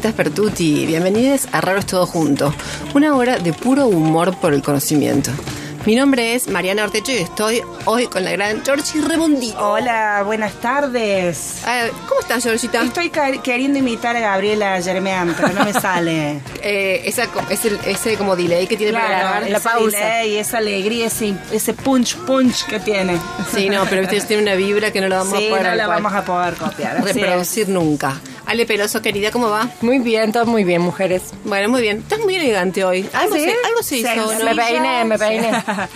Tardecitas Pertuti. Bienvenidos a Raros Todo Junto, una hora de puro humor por el conocimiento. Mi nombre es Mariana Ortecho y estoy hoy con la gran Georgie Remondi. Hola, buenas tardes. ¿Cómo estás, Georgita? Estoy queriendo imitar a Gabriela Germean, pero no me sale. Eh, esa, ese, ese como delay que tiene para grabar la pausa. delay, esa alegría, ese, ese punch punch que tiene. Sí, no, pero viste, tiene una vibra que no la vamos Sí, a poder no la al cual vamos a poder copiar. reproducir nunca. Ale Peloso, querida, ¿cómo va? Muy bien, todo muy bien, mujeres. Bueno, muy bien. Estás muy elegante hoy. Algo, ¿sí? se, algo se hizo. Me peiné, me peiné.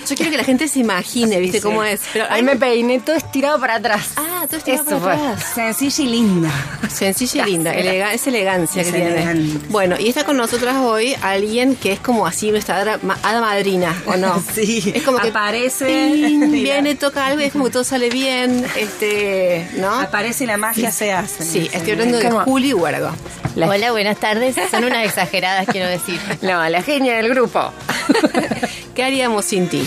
Yo quiero que la gente se imagine, ¿viste Sí, cómo es? Pero Ahí me peiné todo estirado para atrás. Ah, todo estirado Eso para fue. atrás. Sencilla y linda. Sencilla y linda, elega- es elegancia Es que tiene. Bueno, y está con nosotras hoy alguien que es como así nuestra hada, ma- hada madrina, ¿o no? Sí, Es como que aparece, ping, viene, toca algo y es como que todo sale bien, este, ¿no? Aparece y la magia se hace. Sí, estoy hablando de. Juli Huargo. La- Hola, buenas tardes. Son unas exageradas, quiero decir. No, la genia del grupo. ¿Qué haríamos sin ti?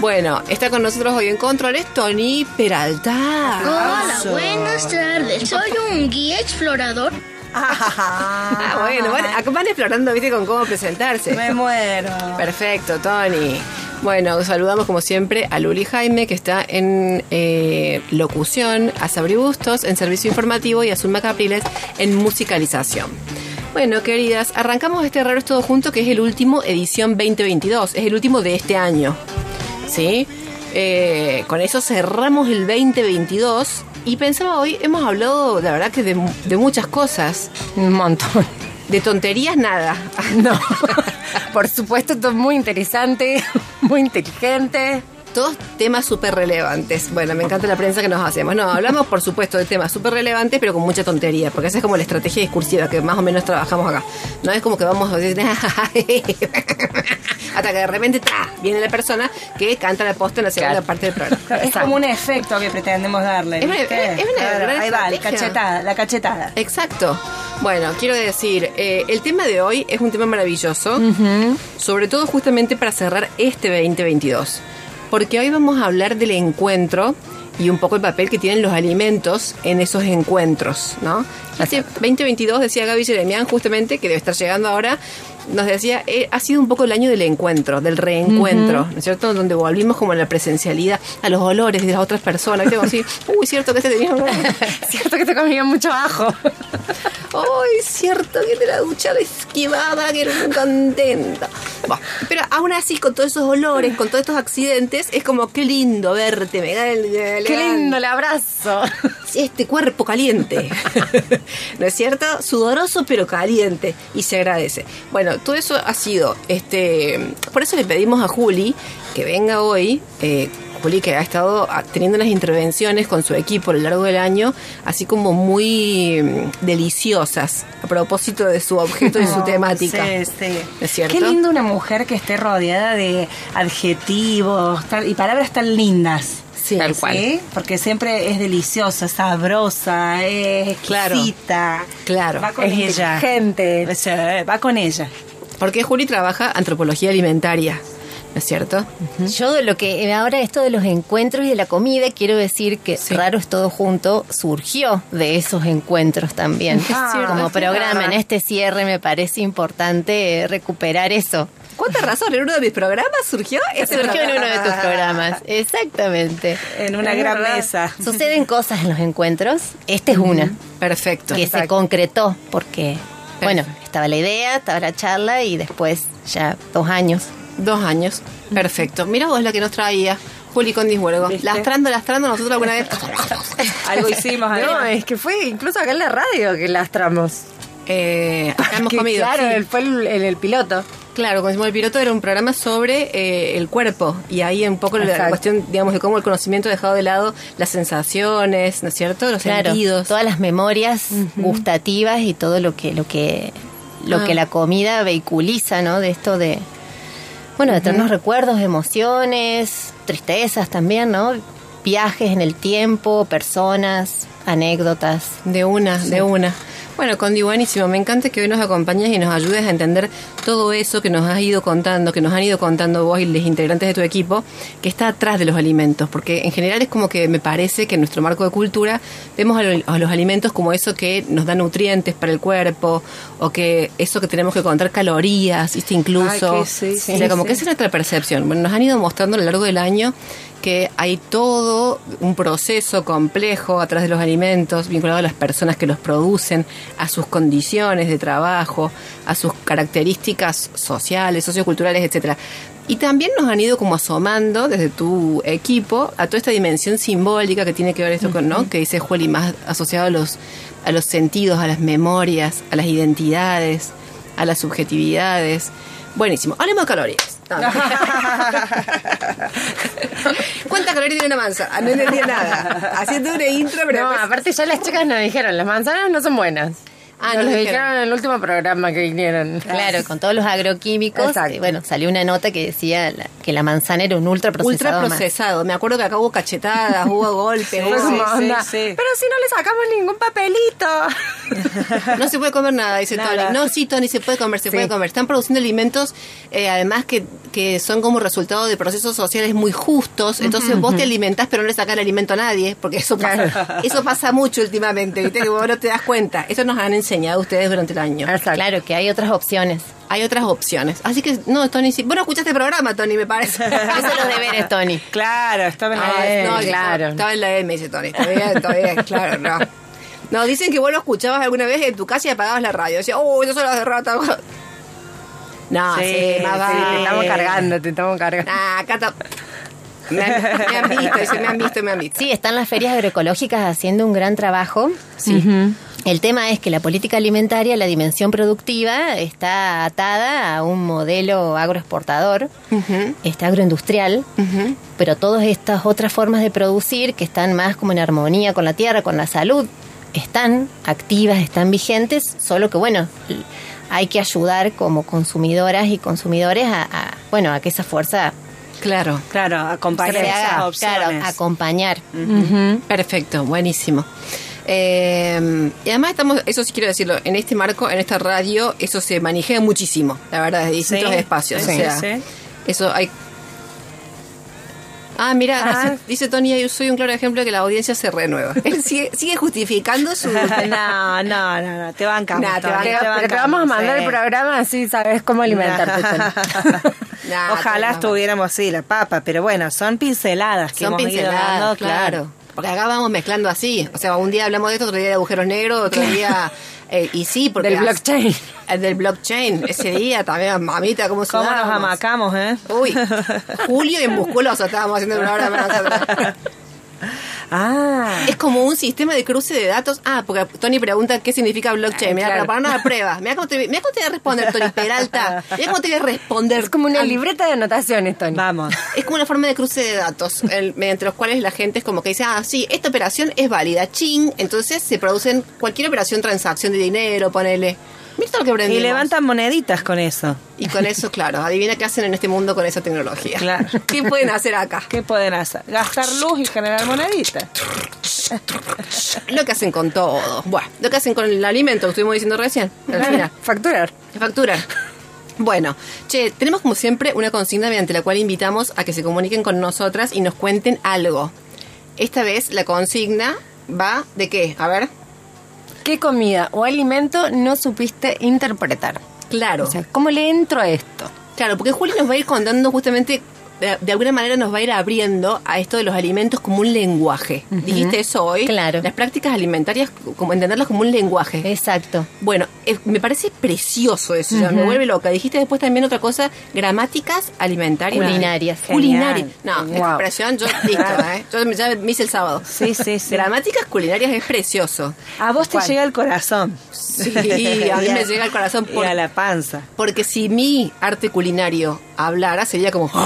Bueno, está con nosotros hoy en control es Tony Peralta. Hola, buenas tardes. Soy un guía explorador. Ah, bueno, van, van explorando, viste, con cómo presentarse. Me muero. Perfecto, Tony. Bueno, saludamos como siempre a Luli Jaime, que está en eh, locución, a Sabri Bustos en servicio informativo y a Zulma Capriles en musicalización. Bueno, queridas, arrancamos este Raro Todo Junto, que es el último edición 2022, es el último de este año. ¿Sí? Eh, con eso cerramos el 2022 y pensaba hoy, hemos hablado, la verdad que de muchas cosas. Un montón. De tonterías, nada. No. Por supuesto, todo muy interesante, muy inteligente. Todos temas súper relevantes. Bueno, me encanta la prensa que nos hacemos. No, hablamos por supuesto de temas súper relevantes, pero con mucha tontería, porque esa es como la estrategia discursiva que más o menos trabajamos acá. No es como que vamos a decir, hasta que de repente ¡tra! viene la persona que canta la posta en la segunda Claro. parte del programa. Es como un efecto que pretendemos darle. Es una- es una Claro, gran Ahí va, la cachetada, la cachetada. Exacto. Bueno, quiero decir, eh, el tema de hoy es un tema maravilloso, sobre todo justamente para cerrar este 2022, porque hoy vamos a hablar del encuentro y un poco el papel que tienen los alimentos en esos encuentros, ¿no? Este 2022, decía Gaby Jeremian, justamente, que debe estar llegando ahora, nos decía, eh, ha sido un poco el año del encuentro, del reencuentro, ¿no es cierto? Donde volvimos como a la presencialidad, a los olores de las otras personas. Como así, uy, cierto que este tenía olor". Cierto que te comía mucho ajo. Ay, cierto que de la ducha la esquivaba, que era muy contenta. Bueno, pero aún así, con todos esos olores, con todos estos accidentes, es como qué lindo verte, me da el- el- Qué lindo el abrazo. Este cuerpo caliente. ¿No es cierto? Sudoroso pero caliente. Y se agradece. Bueno, todo eso ha sido. este Por eso le pedimos a Juli que venga hoy. eh, Juli que ha estado teniendo unas intervenciones con su equipo a lo largo del año, así como muy mm, deliciosas, a propósito de su objeto y su temática. Sí, sí. ¿Es cierto? Qué lindo una mujer que esté rodeada de adjetivos tal- y palabras tan lindas. Sí, Tal cual. ¿Sí? Porque siempre es deliciosa, sabrosa, es exquisita. Claro. Va con Es ella. Sí, va con ella. Porque Juli trabaja antropología alimentaria. es cierto? Yo lo que ahora esto de los encuentros y de la comida, quiero decir que Sí. Raro es todo junto, surgió de esos encuentros también. cierto, Como es programa verdad. en este cierre me parece importante eh, recuperar eso. ¿Cuánta razón? En uno de mis programas surgió ese Surgió en uno de tus programas, exactamente. En una Es gran verdad. mesa. Suceden cosas en los encuentros. Esta es una Perfecto. que se concretó porque, bueno, estaba la idea, estaba la charla y después ya dos años. Dos años. Perfecto. Mira vos la que nos traía. Juli Condis Huergo. ¿Viste? Lastrando, lastrando, nosotros alguna vez. Algo hicimos ahí. No, es que fue incluso acá en la radio que lastramos. Eh, acá hemos Que, comido. Claro, sí. el- fue el- en el piloto. Claro, como decimos, el piloto era un programa sobre eh, el cuerpo y ahí un poco la cuestión, digamos, de cómo el conocimiento ha dejado de lado las sensaciones, ¿no es cierto? Los Claro, sentidos. todas las memorias gustativas y todo lo que lo que lo Ah. que la comida vehiculiza, ¿no? De esto de bueno, de traernos recuerdos, emociones, tristezas también, ¿no? Viajes en el tiempo, personas, anécdotas. De una, de una. Bueno, Condi, buenísimo. Me encanta que hoy nos acompañes y nos ayudes a entender todo eso que nos has ido contando, que nos han ido contando vos y los integrantes de tu equipo, que está atrás de los alimentos. Porque en general es como que me parece que en nuestro marco de cultura vemos a, lo- a los alimentos como eso que nos da nutrientes para el cuerpo, o que eso que tenemos que contar calorías, incluso. Ay, que sí, o sea, sí, como sí. que esa es nuestra percepción. Bueno, nos han ido mostrando a lo largo del año que hay todo un proceso complejo atrás de los alimentos, vinculado a las personas que los producen, a sus condiciones de trabajo, a sus características sociales, socioculturales, etcétera. Y también nos han ido como asomando desde tu equipo a toda esta dimensión simbólica que tiene que ver esto con, ¿no? Que dice Juli, más asociado a los, a los sentidos, a las memorias, a las identidades, a las subjetividades. Buenísimo. Hablemos de calorías. No. ¿Cuántas calorías tiene una manzana? No entendí nada. Haciendo una intro, pero No, después- aparte ya las chicas nos dijeron, las manzanas no son buenas. Ah, nos nos lo dijeron. dijeron en el último programa que vinieron. Claro, con todos los agroquímicos. Exacto. eh, bueno, salió una nota que decía la- que la manzana era un ultraprocesado. ultra más. procesado. Me acuerdo que acá hubo cachetadas, hubo golpes, Sí, hubo- sí, sí. Pero si no le sacamos ningún papelito. No se puede comer nada, dice Nada. Tony. No, sí, Tony, se puede comer, se puede comer. Están produciendo alimentos, eh, además que, que son como resultado de procesos sociales muy justos. Entonces vos te alimentás, pero no le sacás el alimento a nadie, porque eso pasa, eso pasa mucho últimamente, ¿viste? Que vos no te das cuenta. Eso nos han enseñado ustedes durante el año. Exacto. Claro, que hay otras opciones. Hay otras opciones. Así que, no, Tony, sí. Bueno, escuchaste el programa, Tony, me parece. Son los deberes, Tony. Claro, estaba en la Ah, Eh, no, claro. Estaba en la M, dice Tony. Está bien, está bien, claro, no. No, dicen que vos lo escuchabas alguna vez en tu casa y apagabas la radio. Decía, oh, esas son las de rata. No, sí, Sí, más sí, vale. Te estamos cargando, te estamos cargando. Nah, acá está. Me han, me han visto, dice, me han visto, me han visto. Sí, están las ferias agroecológicas haciendo un gran trabajo. Sí. El tema es que la política alimentaria, la dimensión productiva, está atada a un modelo agroexportador, este agroindustrial, pero todas estas otras formas de producir que están más como en armonía con la tierra, con la salud, están activas, están vigentes, solo que bueno, hay que ayudar como consumidoras y consumidores a, a, bueno, a que esa fuerza Claro. Claro, acompañar claro, acompañar. Perfecto, buenísimo. Eh, y además estamos, eso sí quiero decirlo, en este marco, en esta radio, eso se maneja muchísimo, la verdad, desde distintos Sí, espacios. sí, o sea, sí. eso hay. Ah, mira, dice, dice Tony, yo soy un claro ejemplo de que la audiencia se renueva. Él sigue, sigue justificando su. no, no, no, no, te bancamos. Nah, te bancamos. Te, te vamos a mandar sí. el programa así sabes cómo alimentarte. Nah, Ojalá estuviéramos así, la papa, pero bueno, son pinceladas que Son hemos ido pinceladas, dando, claro. Porque acá vamos mezclando así. O sea, un día hablamos de esto, otro día de agujeros negros, otro día. eh, y sí, porque. Del blockchain. el del blockchain. Ese día también, mamita, ¿cómo ¿Cómo nos amacamos, eh? Uy, Julio y musculoso estábamos haciendo el programa nosotros. Ah, Es como un sistema de cruce de datos. Ah, porque Tony pregunta qué significa blockchain. Mira, claro. para ponernos a prueba. Mira cómo, te, mira cómo te voy a responder, Tony Peralta. Mira cómo te voy a responder. Es como una Al- libreta de anotaciones, Tony. vamos. Es como una forma de cruce de datos, el- mediante los cuales la gente es como que dice, ah, sí, esta operación es válida, ching, entonces se producen cualquier operación, transacción de dinero, ponele. Lo que Y levantan moneditas con eso. Y con eso, claro, adivina qué hacen en este mundo con esa tecnología. Claro. ¿Qué pueden hacer acá? ¿Qué pueden hacer? Gastar luz y generar moneditas. Lo que hacen con todo. Bueno, lo que hacen con el alimento que estuvimos diciendo recién, al final. Facturar. Facturan. Bueno, che, tenemos como siempre una consigna mediante la cual invitamos a que se comuniquen con nosotras y nos cuenten algo. Esta vez la consigna va de qué? A ver. ¿Qué comida o alimento no supiste interpretar? Claro. O sea, ¿cómo le entro a esto? Claro, porque Juli nos va a ir contando justamente, de, de alguna manera nos va a ir abriendo a esto de los alimentos como un lenguaje. ¿Dijiste eso hoy? Claro. Las prácticas alimentarias, como entenderlas como un lenguaje. Exacto. Bueno, eh, me parece precioso eso, ya me vuelve loca. Dijiste después también otra cosa, gramáticas alimentarias. Culinarias. Culinarias. No, esta Wow. expresión yo, listo, ¿eh? Yo me- ya me hice el sábado. Sí, sí, sí. Gramáticas culinarias es precioso. A vos te ¿Cuál? llega el corazón. Sí, a mí me llega al corazón Y por- a la panza. porque si mi arte culinario hablara sería como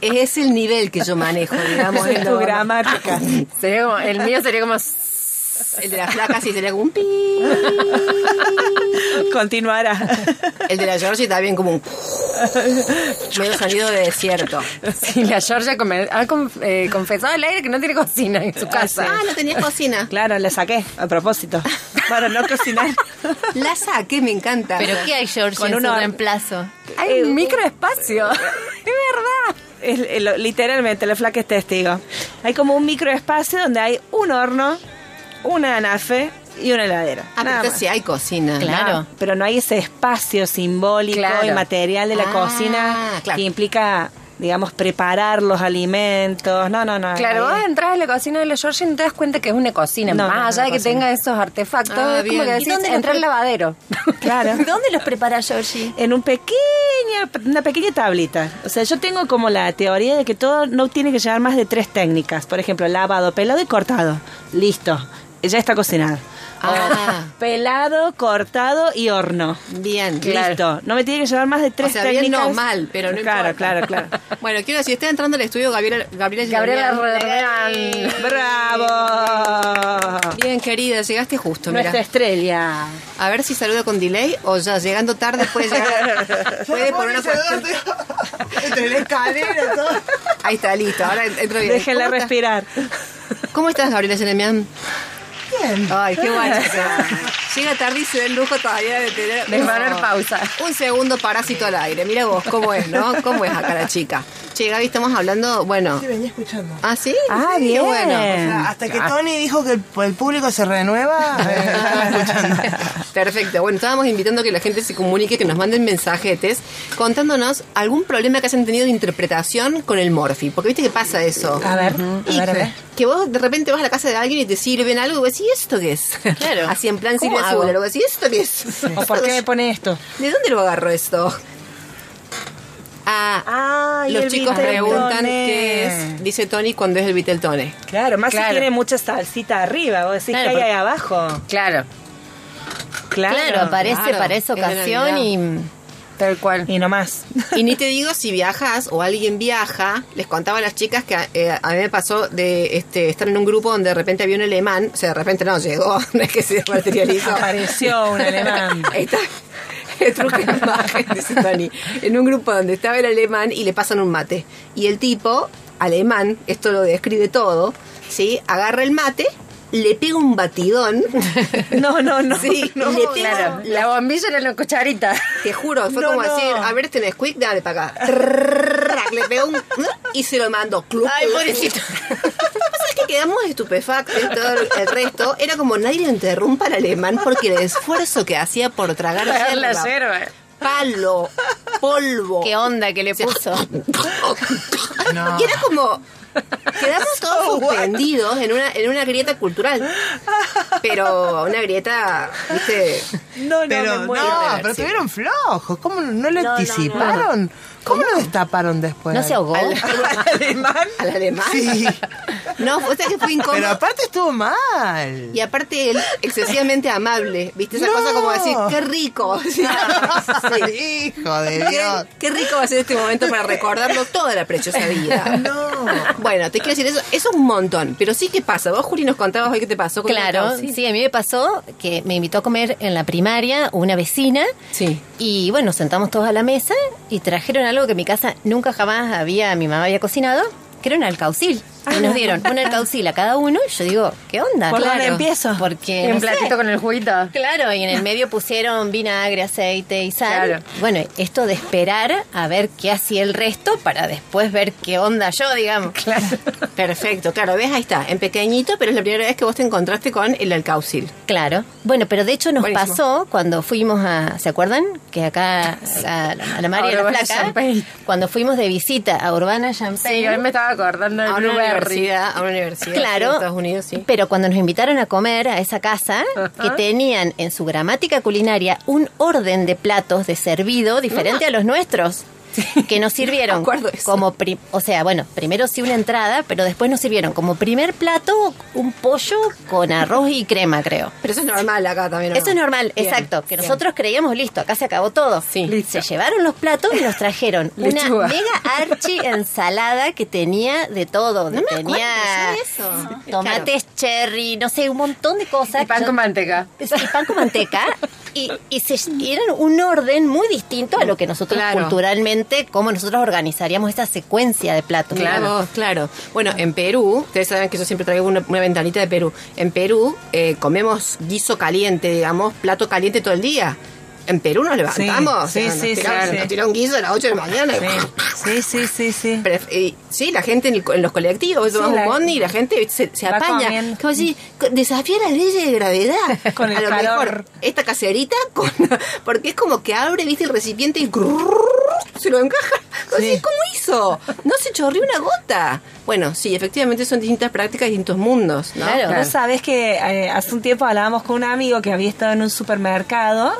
es el nivel que yo manejo, digamos. Es tu gramática. Sería como- el mío sería como... El de la flaca sí sería como un pi. Continuará. El de la Georgie también como un medio sonido de desierto. Sí, la Georgia come- ha con- eh, confesado al aire que no tiene cocina en su casa. Ah, no tenía cocina. Claro, le saqué a propósito. Para no cocinar. La saqué, me encanta. ¿Pero qué hay, George, Con en su uno- reemplazo? Hay un microespacio. es verdad. Es- el- literalmente, la flaca es testigo. Hay como un microespacio donde hay un horno, una anafe y una heladera. Ah, Nada entonces más. sí hay cocina. Claro. No, pero no hay ese espacio simbólico Claro. y material de la Ah, cocina claro. que implica, digamos, preparar los alimentos. No, no, no. Claro, Ahí- vos entras a la cocina de la Georgia y no te das cuenta que es una cocina. No, Más no, allá de que cocina. tenga esos artefactos, Ah, es como que ¿Y decís, dónde entra al pre- lavadero. Claro. ¿Dónde los prepara Georgie? en un pequeña, una pequeña tablita. O sea, yo tengo como la teoría de que todo no tiene que llevar más de tres técnicas. Por ejemplo, lavado, pelado y cortado. Listo. Ya está cocinado. Ah, Pelado, cortado y horno. bien. Listo. No me tiene que llevar más de tres O sea, bien técnicas. no mal, pero no Claro, importa. claro, claro. Bueno, quiero decir, está entrando al estudio Gabriela Gabriela Gabriela. Real. ¡Bravo! Bien, querida, llegaste justo, mira. Nuestra estrella. A ver si saluda con delay o ya llegando tarde puede llegar. puede por una cuestión. Entre la escalera, todo. Ahí está, listo. Ahora entro bien. Déjenla respirar. ¿Cómo estás, Gabriela Jeremian? Bien. Ay, qué guay. Llega tarde y se da el lujo todavía de tener. De poner pausa. Un segundo parásito al aire. Mira vos cómo es, ¿no? ¿Cómo es acá la chica? Che, Gaby, estamos hablando. Bueno. Sí, venía escuchando. ¿Ah, sí? Ah, Qué bien. bueno. O sea, hasta que Tony dijo que el, el público se renueva, eh, estaba escuchando. Perfecto. Bueno, estábamos invitando a que la gente se comunique, que nos manden mensajetes contándonos algún problema que hayan tenido de interpretación con el morfi. Porque viste que pasa eso. A ver, a Y ver, a ver. Que vos de repente vas a la casa de alguien y te sirven algo y vos decís, ¿y esto qué es? Claro. Así en plan ¿Cómo Silvia hago? Azul. Luego decís, ¿y esto qué es? ¿O por qué me pone esto? ¿De dónde lo agarro esto? Ah, Ay, los chicos preguntan qué es, dice Tony, cuando es el Viteltone. Claro, más Claro. si tiene mucha salsita arriba. Vos decís Claro, que hay ahí abajo. Claro, Claro. Claro, aparece claro, para esa ocasión y... tal cual. Y no más. Y ni te digo si viajas o alguien viaja, les contaba a las chicas que eh, a mí me pasó de este, estar en un grupo donde de repente había un alemán, o sea, de repente no llegó, no es que se materializó. Apareció un alemán. Ahí está. Imagen, dice Tony. En un grupo donde estaba el alemán y le pasan un mate. Y el tipo, alemán, esto lo describe todo, ¿sí? Agarra el mate, le pega un batidón. No, no, no. Sí, no. le pega, Claro, la bombilla era la cucharita. te juro, fue No, como no. decir, a ver, este Nesquik, dale para acá. Le pegó un... y se lo mandó. Club, Ay, pobrecito. Lo que pasa es que quedamos estupefactos, todo el resto. Era como nadie lo interrumpa al alemán porque el esfuerzo que hacía por tragar Tragar la yerba, yerba. palo, polvo. ¿Qué onda que le puso? Y era como. Quedamos todos suspendidos en una, en una grieta cultural. Pero una grieta, viste. No, no, Pero me muero. no, pero estuvieron flojos. ¿Cómo no lo No, no, ¿Cómo lo destaparon después? ¿No se ahogó? Al, alemán. al alemán. Sí. No, o sea que fue incómodo. Pero aparte estuvo mal. Y aparte él, excesivamente amable. ¿Viste? Esa No. cosa como decir, qué rico. Sí. Hijo de Qué, Dios. qué rico va a ser este momento para recordarlo toda la preciosa vida. No. Bueno, te quiero decir, eso, eso es un montón. Pero sí que pasa. Vos, Juli, nos contabas hoy qué te pasó con el Claro, sí, a mí me pasó que me invitó a comer en la primaria una vecina Sí. y bueno, nos sentamos todos a la mesa y trajeron algo que en mi casa nunca jamás había, mi mamá había cocinado, que era un alcaucil. Y nos dieron un alcaucil a cada uno. Y yo digo, ¿qué onda? ¿Por dónde Claro, empiezo? Porque. Y no un sé. platito con el juguito. Claro, y en el medio pusieron vinagre, aceite y sal. Claro. Bueno, esto de esperar a ver qué hacía el resto para después ver qué onda yo, digamos. Claro. Perfecto, claro, ves, ahí está, en pequeñito, pero es la primera vez que vos te encontraste con el alcaucil. Claro. Bueno, pero de hecho nos Buenísimo. pasó cuando fuimos a, ¿se acuerdan? Que acá a, la- a la María la Urbana Flaca, Champagne. cuando fuimos de visita a Urbana Sí, Champagne. hoy me estaba acordando del una. Universidad, a una universidad Claro, de Estados Unidos, sí. pero cuando nos invitaron a comer a esa casa, que tenían en su gramática culinaria un orden de platos de servido diferente a los nuestros. Que nos sirvieron como, pri- o sea, bueno, primero sí una entrada, pero después nos sirvieron como primer plato un pollo con arroz y crema, creo. Pero eso es normal acá también. ¿no? Eso es normal, Bien, exacto. Que bien. nosotros creíamos, listo, acá se acabó todo. Sí. Se llevaron los platos y nos trajeron una mega archi ensalada que tenía de todo. No me tenía eso. tomates cherry, no sé, un montón de cosas. Y pan con manteca. Sí, pan con manteca. Y, y, se, y eran un orden muy distinto a lo que nosotros Claro. culturalmente, cómo nosotros organizaríamos esta secuencia de platos. Claro, claro. Bueno, en Perú, ustedes saben que yo siempre traigo una, una ventanita de Perú. En Perú eh, comemos guiso caliente, digamos, plato caliente todo el día. En Perú nos levantamos. Sí, o sea, sí, nos sí, nos tira un guiso a las 8 de la mañana. Sí, sí, sí, sí. Pero, sí, la gente en, el- en los colectivos, tomamos la- un bondi y la gente se, apaña. Como si desafía las leyes de gravedad. Con el a lo calor. mejor esta caserita, con, porque es como que abre, viste, el recipiente y se lo encaja. Como Sí. si, ¿Cómo hizo? No se chorrió una gota. Bueno, sí, efectivamente son distintas prácticas, distintos mundos. ¿no? Claro. Vos sabés que eh, hace un tiempo hablábamos con un amigo que había estado en un supermercado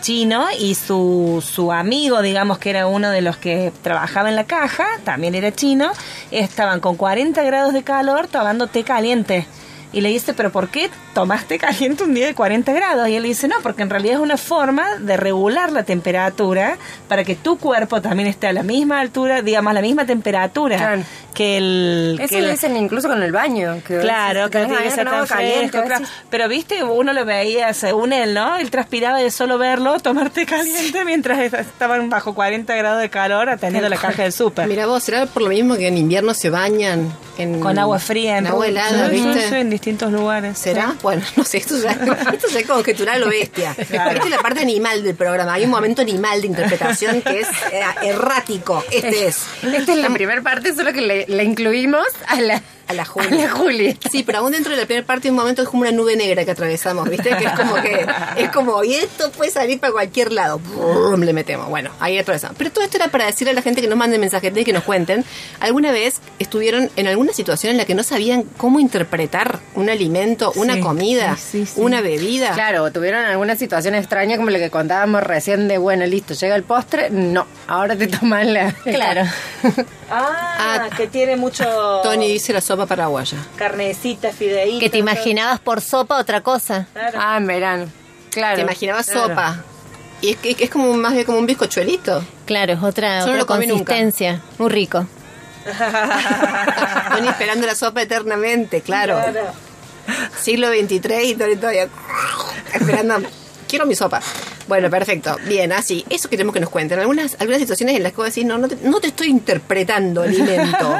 chino y su, su amigo, digamos que era uno de los que trabajaba en la caja, también era chino, estaban con 40 grados de calor tomando té caliente. Y le dice, ¿pero por qué tomaste caliente un día de 40 grados? Y él dice, no, porque en realidad es una forma de regular la temperatura para que tu cuerpo también esté a la misma altura, digamos, a la misma temperatura. Que el... Eso que lo el- dicen incluso con el baño. Que Claro, que no tenés tiene que ser tan agua caliente, fresco. claro. Pero viste, uno lo veía según él, ¿no? Él transpiraba de solo verlo, tomarte caliente mientras estaban bajo 40 grados de calor atendiendo la caja del súper. Mira vos, ¿será por lo mismo que en invierno se bañan en, Con agua fría. En agua helada, ¿viste? sí, en distintos lugares. ¿Será? Bueno, no sé, esto ya, esto ya es conjeturar a lo bestia. Claro. Esta es la parte animal del programa. Hay un momento animal de interpretación que es eh, errático. Este es. Esta es la primera parte, solo que le, le incluimos a la, A la Juli. a la Juli. Sí, pero aún dentro de la primera parte un momento es como una nube negra que atravesamos, ¿viste? Que es como que, es como, y esto puede salir para cualquier lado. Brum, le metemos. Bueno, ahí atravesamos. Pero todo esto era para decirle a la gente que nos manden mensajes y que nos cuenten. ¿Alguna vez estuvieron en alguna situación en la que no sabían cómo interpretar un alimento, una Sí, comida, sí, sí, sí. una bebida? Claro, tuvieron alguna situación extraña como la que contábamos recién de, bueno, listo, llega el postre, no, ahora te toman la... Claro. Ah, que tiene mucho... Tony dice la sopa paraguaya. Carnecita, fideíta. que te imaginabas por sopa otra cosa. Claro. Ah, en verano. Claro. Te imaginabas claro. sopa. Y es, que es como más bien como un bizcochuelito. Claro, es otra, Yo no otra lo comí nunca. consistencia. Muy rico. Tony esperando la sopa eternamente, claro. Claro. Siglo XXIII y todavía esperando. Quiero mi sopa. Bueno, perfecto. Bien, así. Eso queremos que nos cuenten. Algunas, algunas situaciones en las que vos decís, no, no te, no te estoy interpretando alimento.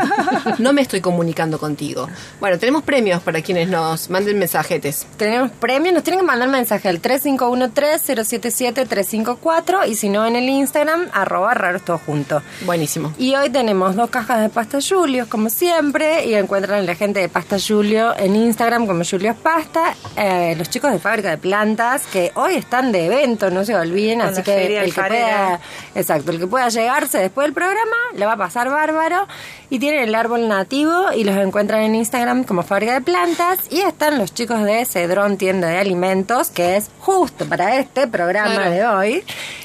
No me estoy comunicando contigo. Bueno, tenemos premios para quienes nos manden mensajetes. Tenemos premios, nos tienen que mandar mensaje al 3513-077-354 y si no en el Instagram, arroba raros todo junto. Buenísimo. Y hoy tenemos dos cajas de pasta Julio, como siempre, y encuentran a la gente de Pasta Julio en Instagram como Julio's Pasta, eh, los chicos de Fábrica de Plantas, que hoy están de evento, no se olviden, Con así que el que pueda, exacto, el que pueda llegarse después del programa, le va a pasar bárbaro, y tienen el árbol nativo, y los encuentran en Instagram como Fábrica de Plantas, y están los chicos de Cedrón Tienda de Alimentos, que es justo para este programa Claro. de hoy,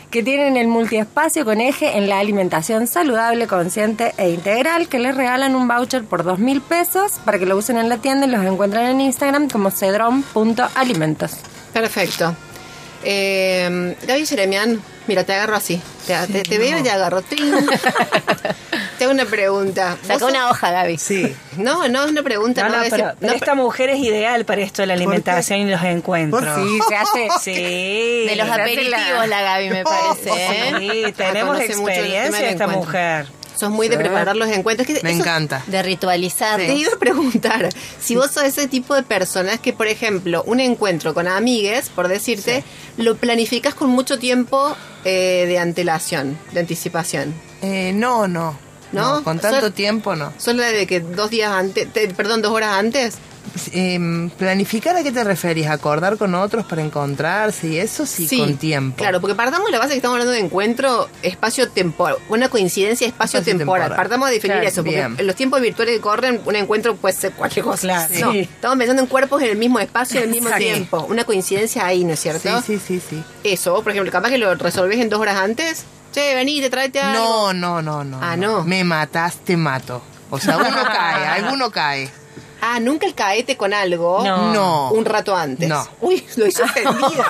que tienen el multiespacio con eje en la alimentación saludable, consciente e integral, que les regalan un voucher por dos mil pesos para que lo usen en la tienda y los encuentran en Instagram como cedron.alimentos. Perfecto. Eh, Gaby Jeremian, mira, te agarro así. Te, te- te veo y te agarro. ¡Trin! te hago una pregunta. ¿Vos Saca sos- una hoja, Gaby. Sí. No, no es una pregunta. No, No, no, pero, no, pero esta mujer es ideal para esto de la alimentación y los encuentros. Sí, se hace. Sí. De los aperitivos, la- la... Gaby, me parece. ¿eh? Sí, tenemos mucho experiencia esta mujer. Sos muy de preparar los encuentros. que Me encanta. De ritualizar. Te iba a preguntar si vos sos ese tipo de personas que, por ejemplo, un encuentro con amigues, por decirte, lo planificas con mucho tiempo eh, de antelación, de anticipación. Eh, no, no. ¿No? Con tanto Sol- tiempo no. ¿Solo de que dos días antes, te- perdón, dos horas antes? Em, ¿Planificar a qué te referís? ¿Acordar con otros para encontrarse y eso? Sí, con tiempo. Claro, porque partamos de la base que estamos hablando de encuentro espacio-temporal, una coincidencia espacio-temporal. Partamos de definir Claro, eso, porque bien. en los tiempos virtuales que corren, un encuentro puede ser cualquier cosa. Claro. No, Sí. estamos pensando en cuerpos en el mismo espacio, en el mismo Exacto. tiempo. Una coincidencia ahí, ¿no es cierto? Sí, sí, sí, sí. Eso, por ejemplo, capaz que lo resolvés en dos horas antes. Che, vení, te tráete algo. No, no, no, no. Ah, ¿no? Me matas, te mato. O sea, uno cae, alguno cae. Ah, nunca el caete con algo. No. No. Un rato antes. No. Uy, lo hice ofendido.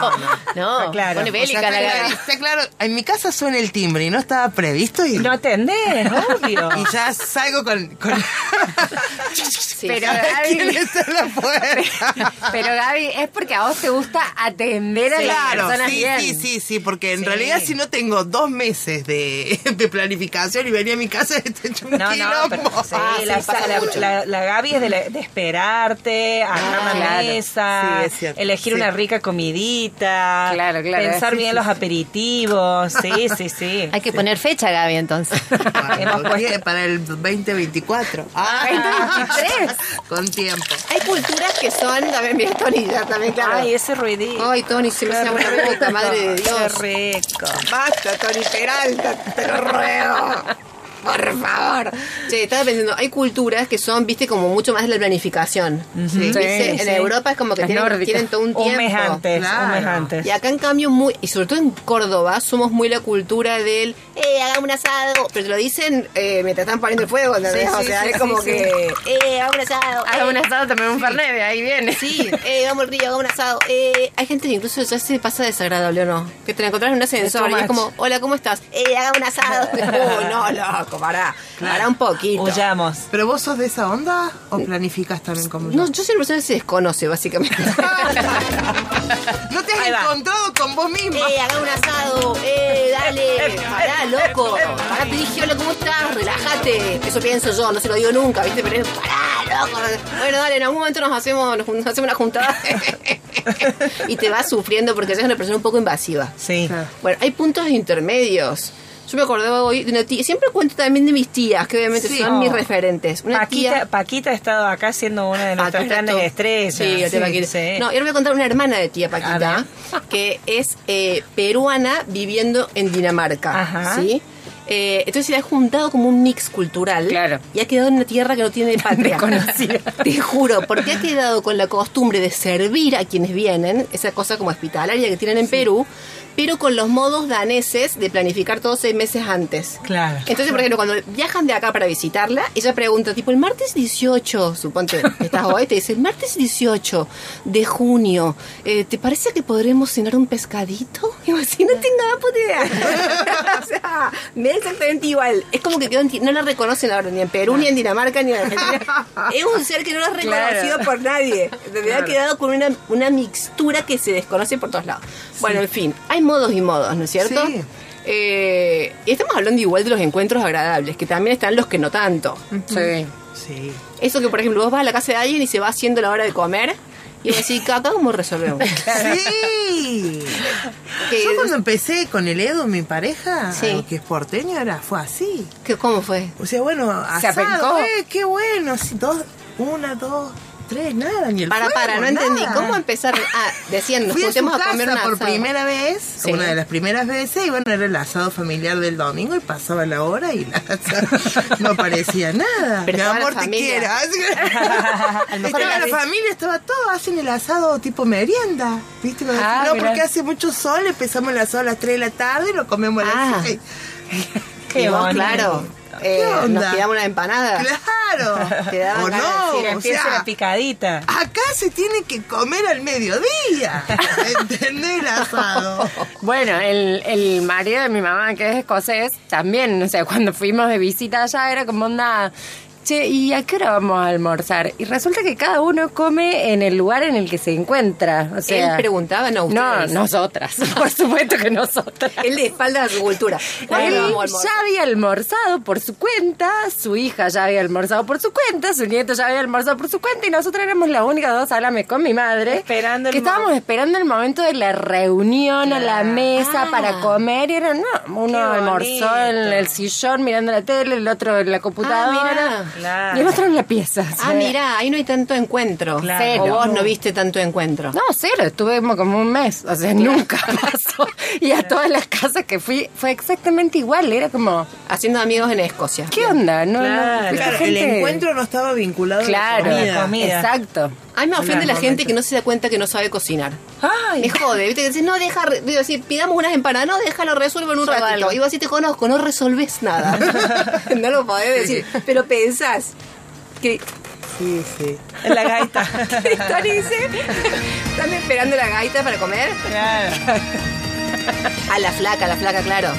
No, Está claro. pone O sea, bélica está, la claro, Gaby. está claro, en mi casa suena el timbre y no estaba previsto y, No atendés, obvio. y ya salgo con... con Sí. Pero ¿Quién Gaby, está en la puerta? pero Gaby, es porque a vos te gusta atender a las Claro, personas sí, bien. sí, sí, sí, porque en Sí. realidad si no tengo dos meses de, de planificación y venía a mi casa, este hecho un No, no, quilombo. pero sí, Ah, sí, la, pasa la- mucho. la- la Gaby es de, la- de esperarte, armar Ah, una claro. mesa, Sí, es cierto. elegir Sí. una rica comidita, Claro, claro, pensar sí, bien sí, los sí. aperitivos, sí, sí, sí. Hay que poner fecha, Gaby, entonces. Bueno, Hemos puesto- ¿qué? para el 2024. Ah, 2023. Con tiempo. Hay culturas que son, también bien Tony, ya también, claro. Ay, ese ruidito. Ay, Tony, se me hace una rico, puta madre de Qué Dios. rico. Basta, Tony Peralta, te lo ruego. Por favor. Che, estaba pensando, hay culturas que son, viste, como mucho más de la planificación. ¿Viste? en sí. Europa es como que tienen, todo un Un tiempo. mes antes, Claro. un mes antes. Y acá en cambio muy, y sobre todo en Córdoba, somos muy la cultura del, eh, hagamos un asado, pero te lo dicen eh, mientras están poniendo el fuego, ¿entendés? Sí, o sí, sea, sí, es sí, como sí. que, eh, hagamos un asado. Haga eh, un asado, también un fernet, de ahí viene. Sí, eh, vamos al río, hagamos un asado. Eh, hay gente que incluso ya se pasa desagradable o no. Que te la encontrás en un ascensor y es como, hola, ¿cómo estás? Eh, hagamos un asado. Uh, no, loco, pará. Pará un poquito. Huyamos. ¿Pero vos sos de esa onda o planificas también como yo? No, yo soy una persona que se desconoce, básicamente. no te has encontrado con vos misma. eh, hagamos un asado. Eh, dale. Pará, loco. Pará, te dije, hola, ¿cómo estás? Relájate. Eso pienso yo, no se lo digo nunca, ¿viste? Pero es, pará, loco. Bueno, dale, en algún momento nos hacemos, nos hacemos una juntada. y te vas sufriendo porque eres una persona un poco invasiva. Sí. Bueno, hay puntos intermedios. Yo me acordaba hoy de una tía. Siempre cuento también de mis tías, que obviamente Sí. son Oh. mis referentes. Una Paquita, tía. Paquita ha estado acá siendo una de nuestras grandes estrellas. Sí, Paquita. sí. No, y ahora voy a contar una hermana de tía Paquita, que es eh, peruana viviendo en Dinamarca. Ajá. ¿sí? Eh, entonces se le ha juntado como un mix cultural. Claro. Y ha quedado en una tierra que no tiene patria. Desconocida. Te juro, porque ha quedado con la costumbre de servir a quienes vienen, esa cosa como hospitalaria que tienen en Perú, pero con los modos daneses de planificar todo seis meses antes. Claro. Entonces, por ejemplo, cuando viajan de acá para visitarla, ella pregunta, tipo, el martes 18, suponte estás hoy, te dice, el martes 18 de junio, eh, ¿te parece que podremos cenar un pescadito? Y vos, si no tengo más puta idea. o sea, me exactamente igual. Es como que quedó en ti- no la reconocen ahora, ni en Perú, ni en Dinamarca, ni en Argentina. es un ser que no lo es reconocido Claro. por nadie. De verdad ha quedado con una, una mixtura que se desconoce por todos lados. Bueno, en fin, hay modos y modos, ¿no es cierto? Sí. Eh, y estamos hablando igual de los encuentros agradables, que también están los que no tanto. Sí. Sí. Eso que, por ejemplo, vos vas a la casa de alguien y se va haciendo la hora de comer y vos decís, acá cómo resolvemos. Sí. Que- Yo cuando empecé con el Edu, mi pareja, Sí. eh, que es porteño, era, fue así. ¿Qué, ¿Cómo fue? O sea, bueno, ¿Se asado, apencó? eh, qué bueno. Dos, una, dos, tres, nada, ni el Para, fuego, para, no entendí. ¿Cómo empezaron? Ah, decían, nos Fui a su juntemos a, casa comer una por primera vez, Sí. una de las primeras veces, y bueno, era el asado familiar del domingo y pasaba la hora y la- no aparecía nada. Pero Mi amor, te quiero. Estaba la familia, estaba todo, hacen el asado tipo merienda. ¿Viste? Ah, no, mirá. porque hace mucho sol, empezamos el asado a las 3 de la tarde y lo comemos a las Ah. 6. Qué bonito. claro. Eh, nos onda? quedamos una empanada. Claro. O de no, o sea, la picadita. acá se tiene que comer al mediodía. ¿Entendés el asado? Bueno, el, el marido de mi mamá, que es escocés, también, o sea, cuando fuimos de visita allá, era como onda. Che, ¿y a qué hora vamos a almorzar? Y resulta que cada uno come en el lugar en el que se encuentra. O sea, Él preguntaba, no, No, ustedes. nosotras. Por supuesto que nosotras. Él de espalda a su cultura. ¿Cuándo Él ya había almorzado por su cuenta, su hija ya había almorzado por su cuenta, su nieto ya había almorzado por su cuenta y nosotros éramos las únicas dos, háblame con mi madre, Esperando el que estábamos mo- esperando el momento de la reunión a la mesa Ah. para comer y era, no, uno almorzó en el sillón mirando la tele, el otro en la computadora mirá. Claro. y el otro en la pieza. Ah, Sí. mira, ahí no hay tanto encuentro. Claro. O vos no viste tanto encuentro. No, cero, estuve como- como un mes, o sea, nunca pasó. Y a todas las casas que fui fue exactamente igual, era como, Haciendo amigos en Escocia. ¿qué onda? No, no, el encuentro no estaba vinculado Claro, a la comida. comida. exacto. A mí me ofende la gente que no se da cuenta que no sabe cocinar. Ay, Me jode, ¿viste? Que dices, no, deja, digo, si pidamos unas empanadas, no, déjalo, resuelvo en un ratito. algo. Y vos así te conozco, no resolves nada. no lo podés decir, pero pensás que... Sí, sí. la gaita. Dice, ¿están esperando la gaita para comer? claro. A la flaca, a la flaca, claro.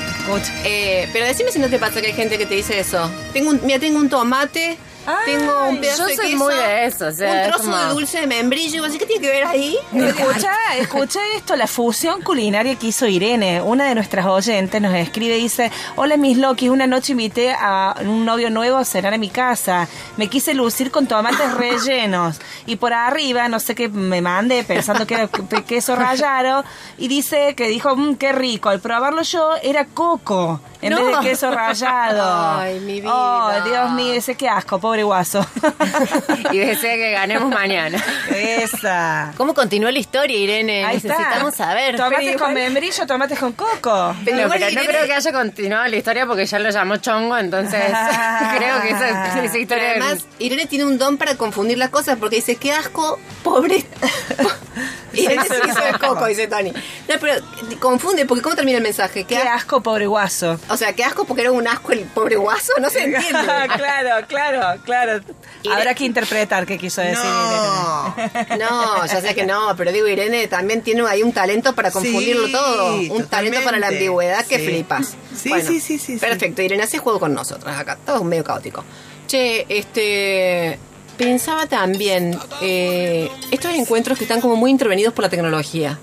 Eh, pero decime si no te pasa que hay gente que te dice eso. Tengo un, mira, tengo un tomate, Ay, tengo un pedazo yo de soy queso, muy de eso, o sea, un es trozo como- de dulce de membrillo. Decís, ¿qué tiene que ver ahí? Escucha, escucha esto, la fusión culinaria que hizo Irene, una de nuestras oyentes nos escribe y dice, hola mis Loki, una noche invité a un novio nuevo a cenar a mi casa, me quise lucir con tomates rellenos y por arriba, no sé qué me mandé pensando que era que- queso rallado y dice que dijo, "Mm, qué rico, al probarlo yo era coco en No. vez de queso rallado. Ay, mi vida. Oh, Dios mío, ese qué asco, pobre guaso. Y desea que ganemos mañana. Esa. ¿Cómo continúa la historia, Irene? Ahí está. Necesitamos saber. Tomates Pero con igual- membrillo, tomates con coco. Pero no, no creo que haya continuado la historia porque ya lo llamó chongo, entonces creo que esa, esa Pero historia... además, Irene tiene un don para confundir las cosas porque dice, qué asco, pobre. Irene se hizo el coco, dice Tony. No, pero confunde, porque ¿cómo termina el mensaje? Qué ¿Qué asco, pobre guaso. O sea, qué asco porque era un asco el pobre guaso, no se entiende. claro, claro, claro. Irene- Habrá que interpretar qué quiso decir No. Irene. No, ya sé que no, pero digo, Irene también tiene ahí un talento para confundirlo Sí, todo. Un totalmente. talento para la ambigüedad que Sí. flipas. Sí, sí, sí, sí, sí. Perfecto, Irene, hace juego con nosotras acá. Todo medio caótico. Che, este. Pensaba también, eh, estos encuentros que están como muy intervenidos por la tecnología.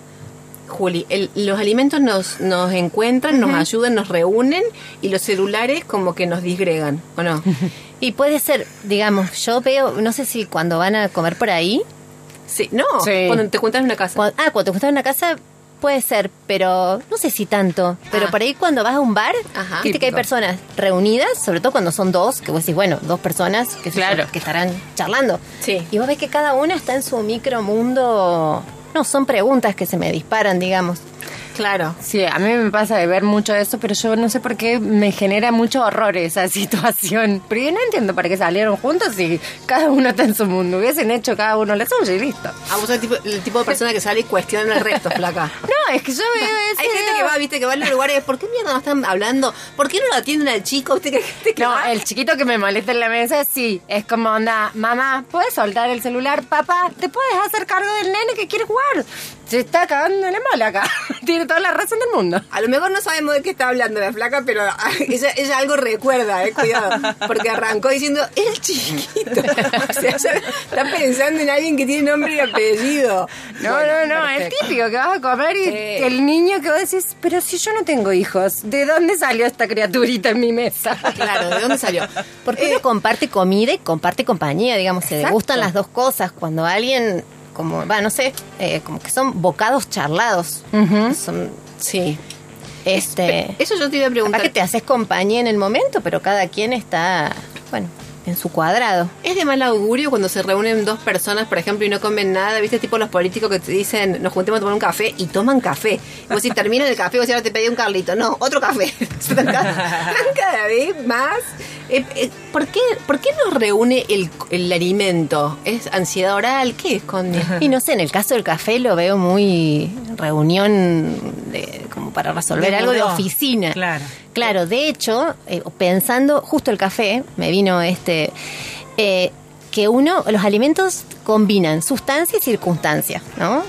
Juli, el- los alimentos nos, nos encuentran, nos ayudan, nos reúnen y los celulares como que nos disgregan, ¿o no? Y puede ser, digamos, yo veo, no sé si cuando van a comer por ahí, Sí, no, Sí. cuando te juntas en una casa. cuan- ah, cuando te juntas en una casa, puede ser, pero no sé si tanto. Pero Ah. por ahí cuando vas a un bar, Ajá. viste que hay personas reunidas, sobre todo cuando son dos, que vos decís, bueno, dos personas que, Claro. que estarán charlando. Sí. Y vos ves que cada una está en su micromundo. No, son preguntas que se me disparan, digamos. Claro. Sí, a mí me pasa de ver mucho eso, pero yo no sé por qué me genera mucho horror esa situación. Pero yo no entiendo para qué salieron juntos y cada uno está en su mundo. Hubiesen hecho cada uno la suya y listo. Ah, vos sos el tipo, el tipo de persona que sale y cuestiona al resto, flaca. No, es que yo veo eso. Hay gente que va, viste, que va a los lugares. ¿Por qué mierda no están hablando? ¿Por qué no lo atienden al chico? ¿Viste que hay gente que No, va? el chiquito que me molesta en la mesa, sí. Es como onda, mamá, ¿puedes soltar el celular? Papá, ¿te puedes hacer cargo del nene que quiere jugar? Se está cagando en la mola acá. Tiene toda la razón del mundo. A lo mejor no sabemos de qué está hablando la flaca, pero ella, ella algo recuerda, eh, cuidado. Porque arrancó diciendo, el chiquito. O sea, ella está pensando en alguien que tiene nombre y apellido. No, Bueno, no, no, es perfecto. típico que vas a comer y Sí. el niño que vos decís, pero si yo no tengo hijos, ¿de dónde salió esta criaturita en mi mesa? Claro, ¿de dónde salió? Porque Eh, uno comparte comida y comparte compañía, digamos, se le Exacto. gustan las dos cosas. Cuando alguien, como, va, no sé, eh, como que son bocados charlados. Son, sí. este, Eso yo te iba a preguntar. que te haces compañía en el momento, pero cada quien está, bueno, en su cuadrado. ¿Es de mal augurio cuando se reúnen dos personas, por ejemplo, y no comen nada? ¿Viste? Tipo los políticos que te dicen, nos juntemos a tomar un café y toman café. Como si terminan el café, sea, ahora te pedí un carlito. No, otro café. Cada vez más. Eh, eh, ¿por, qué, ¿Por qué nos reúne el, el alimento? ¿Es ansiedad oral? ¿Qué esconde? Y no sé, en el caso del café lo veo muy reunión de, como para resolver De algo de oficina. Claro. Claro, de hecho, eh, pensando justo el café, me vino este eh, que uno, los alimentos combinan sustancia y circunstancia, ¿no?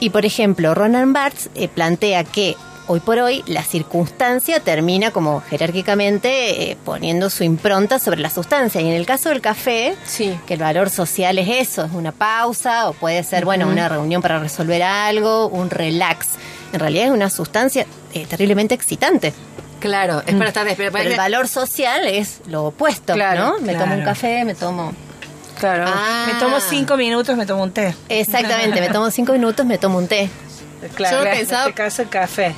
Y por ejemplo, Ronan Barthes eh, plantea que hoy por hoy la circunstancia termina como jerárquicamente eh, poniendo su impronta sobre la sustancia. Y en el caso del café, Sí. que el valor social es eso, es una pausa o puede ser, bueno, una reunión para resolver algo, un relax. En realidad es una sustancia eh, terriblemente excitante. Claro, es para estar despierto. Pero el valor social es lo opuesto, Claro, ¿no? Me tomo un café, me tomo... Claro. Ah. Me tomo cinco minutos, me tomo un té. Exactamente, me tomo cinco minutos, me tomo un té. Claro, Yo en pensaba- este caso el café.